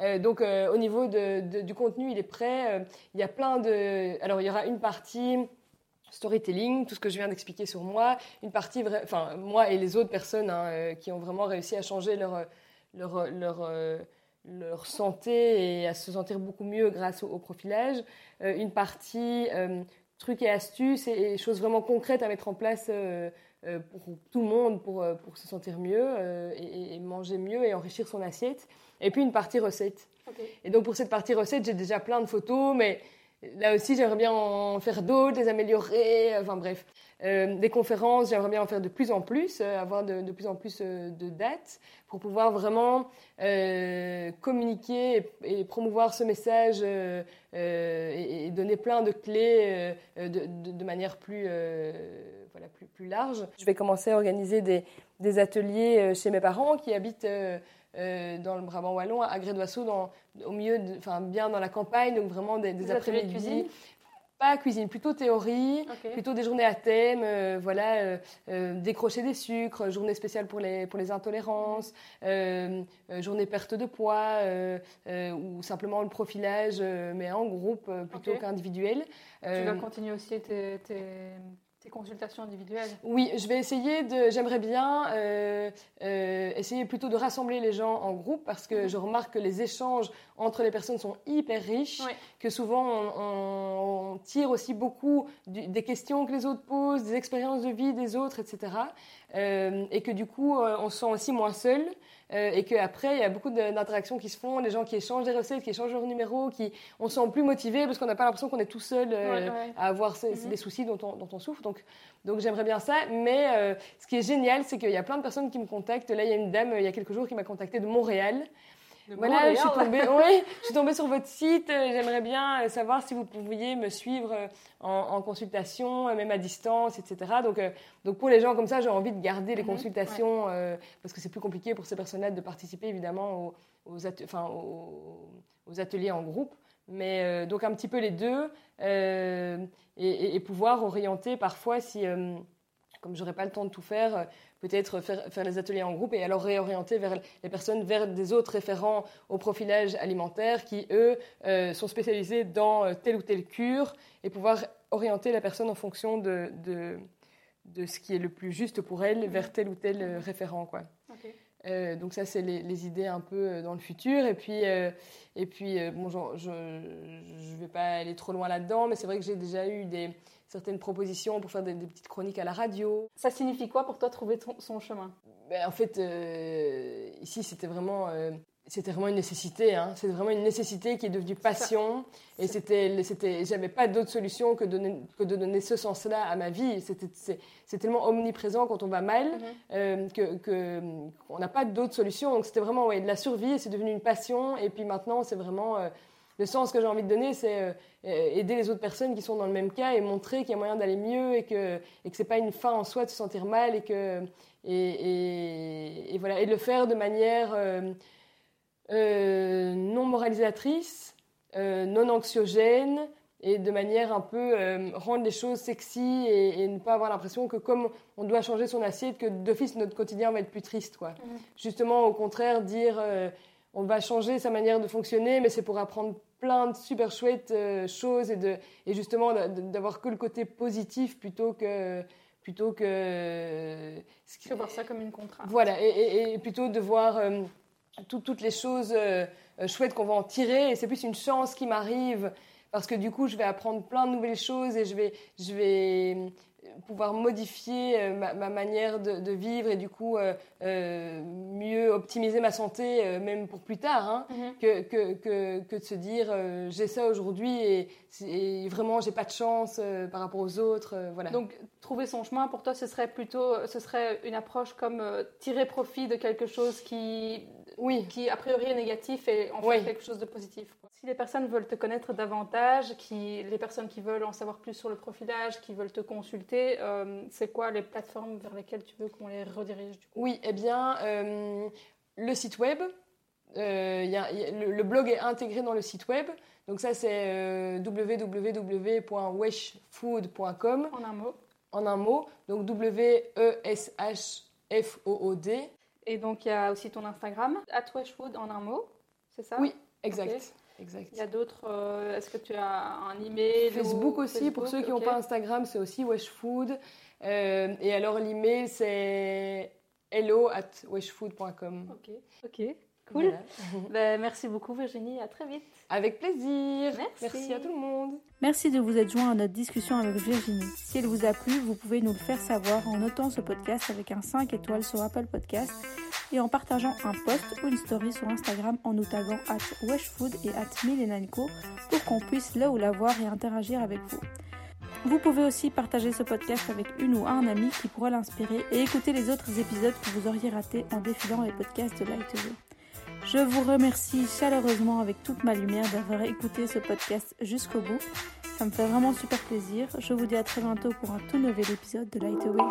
Euh, donc, euh, au niveau de, de, du contenu, il est prêt. il y a plein de... Alors, il y aura une partie storytelling, tout ce que je viens d'expliquer sur moi, une partie, enfin moi et les autres personnes hein, euh, qui ont vraiment réussi à changer leur, leur, leur, euh, leur, santé et à se sentir beaucoup mieux grâce au, profilage, euh, une partie trucs et astuces et, choses vraiment concrètes à mettre en place pour tout le monde pour, pour se sentir mieux et, manger mieux et enrichir son assiette, et puis une partie recette. Et donc pour cette partie recette, j'ai déjà plein de photos, mais Là aussi, j'aimerais bien en faire d'autres, les améliorer, enfin bref. Euh, des conférences, j'aimerais bien en faire de plus en plus, euh, avoir de, plus en plus euh, de dates pour pouvoir vraiment communiquer et, promouvoir ce message et, et, donner plein de clés de, de, manière plus, voilà, plus, plus large. Je vais commencer à organiser des, des ateliers chez mes parents qui habitent euh, dans le Brabant wallon, à Grédoisseau, dans, au milieu, enfin bien dans la campagne, donc vraiment des, des, après-midi. cuisine? Pas cuisine, plutôt théorie, plutôt des journées à thème, euh, voilà, euh, décrocher des sucres, journée spéciale pour les, pour les intolérances, journée perte de poids, ou simplement le profilage, mais en groupe plutôt qu'individuel. Tu vas continuer aussi tes, tes consultations individuelles Oui, je vais essayer de. J'aimerais bien euh, euh, essayer plutôt de rassembler les gens en groupe parce que mhm. je remarque que les échanges entre les personnes sont hyper riches, que souvent on, tire aussi beaucoup des questions que les autres posent, des expériences de vie des autres, etc. Euh, et que du coup on se sent aussi moins seul. Euh, et qu'après, il y a beaucoup d'interactions qui se font, les gens qui échangent des recettes, qui échangent leurs numéros, qui on se sent plus motivé parce qu'on n'a pas l'impression qu'on est tout seul euh, à avoir ces, mm soucis dont on, dont on, souffre. Donc, donc j'aimerais bien ça. Mais euh, ce qui est génial, c'est qu'il y a plein de personnes qui me contactent. Là, il y a une dame, il y a quelques jours, qui m'a contacté de Montréal voilà, je suis, tombée, oui, je suis tombée sur votre site. Euh, j'aimerais bien euh, savoir si vous pouviez me suivre euh, en, consultation, même à distance, etc. Donc, donc pour les gens comme ça, j'ai envie de garder les mhm, consultations parce que c'est plus compliqué pour ces personnes-là de participer évidemment aux, aux, enfin, aux, ateliers en groupe. Mais donc un petit peu les deux et, et, pouvoir orienter parfois si, comme j'aurais pas le temps de tout faire, peut-être faire, faire les ateliers en groupe et alors réorienter vers les personnes vers des autres référents au profilage alimentaire qui, eux, euh, sont spécialisés dans euh, telle ou telle cure et pouvoir orienter la personne en fonction de, de, de ce qui est le plus juste pour elle vers tel ou tel euh, référent. Quoi. Euh, donc ça, c'est les, idées un peu dans le futur. Et puis, euh, et puis bon, je ne vais pas aller trop loin là-dedans, mais c'est vrai que j'ai déjà eu des, certaines propositions pour faire des, petites chroniques à la radio. Ça signifie quoi pour toi trouver son chemin? Ben, En fait, ici, c'était vraiment c'était vraiment une nécessité. Hein. C'est vraiment une nécessité qui est devenue passion. Et c'était, c'était, j'avais pas d'autre solution que, que de donner ce sens-là à ma vie. C'est, tellement omniprésent quand on va mal mm-hmm. euh, que, que, on n'a pas d'autre solution. Donc c'était vraiment ouais, de la survie. Et c'est devenu une passion. Et puis maintenant, c'est vraiment euh, le sens que j'ai envie de donner, c'est euh, aider les autres personnes qui sont dans le même cas et montrer qu'il y a moyen d'aller mieux et que, et que c'est pas une fin en soi de se sentir mal et que et, et, et voilà et de le faire de manière euh, non moralisatrice, euh, non anxiogène et de manière un peu euh, rendre les choses sexy et, ne pas avoir l'impression que comme on doit changer son assiette, que d'office notre quotidien va être plus triste. Quoi. Mmh. Justement, au contraire, dire on va changer sa manière de fonctionner, mais c'est pour apprendre plein de super chouettes choses et, de, et justement d'avoir que le côté positif plutôt que plutôt que. Ce voir ça comme une contrainte. Voilà, et, et plutôt de voir toutes les choses euh, euh, chouettes qu'on va en tirer. Et c'est plus une chance qui m'arrive parce que du coup, je vais apprendre plein de nouvelles choses et je vais, je vais pouvoir modifier euh, ma, manière de, vivre et du coup mieux optimiser ma santé, même pour plus tard, hein, mm-hmm. que, que, que, que, de se dire j'ai ça aujourd'hui et, et, vraiment j'ai pas de chance par rapport aux autres. voilà. Donc trouver son chemin pour toi, ce serait plutôt ce serait une approche comme tirer profit de quelque chose qui oui. qui a priori est négatif et en fait quelque chose de positif. Si les personnes veulent te connaître davantage, qui, les personnes qui veulent en savoir plus sur le profilage, qui veulent te consulter, euh, c'est quoi les plateformes vers lesquelles tu veux qu'on les redirige Oui, eh bien, euh, le site web, euh, y a, le, blog est intégré dans le site web. Donc ça, c'est www.weshfood.com. En un mot. En un mot. Donc W-E-S-H-F-O-O-D. Et donc, il y a aussi ton Instagram, Weshwood en un mot, c'est ça? Oui, exact. Exact. Il y a d'autres. Euh, est-ce que tu as un email Facebook aussi, pour ceux qui n'ont pas Instagram, c'est aussi Weshfood. Euh, et alors, l'email, c'est hello at weshfood.com. Ok, ok. Cool. Ben, merci beaucoup Virginie, à très vite. Avec plaisir. Merci. merci. à tout le monde. Merci de vous être joint à notre discussion avec Virginie. Si elle vous a plu, vous pouvez nous le faire savoir en notant ce podcast avec un 5 étoiles sur Apple Podcast et en partageant un post ou une story sur Instagram en nous taguant at weshfood et at millenanco pour qu'on puisse là ou la voir et interagir avec vous. Vous pouvez aussi partager ce podcast avec une ou un ami qui pourra l'inspirer et écouter les autres épisodes que vous auriez ratés en défilant les podcasts de Lightway. Je vous remercie chaleureusement avec toute ma lumière d'avoir écouté ce podcast jusqu'au bout. Ça me fait vraiment super plaisir. Je vous dis à très bientôt pour un tout nouvel épisode de Lightway.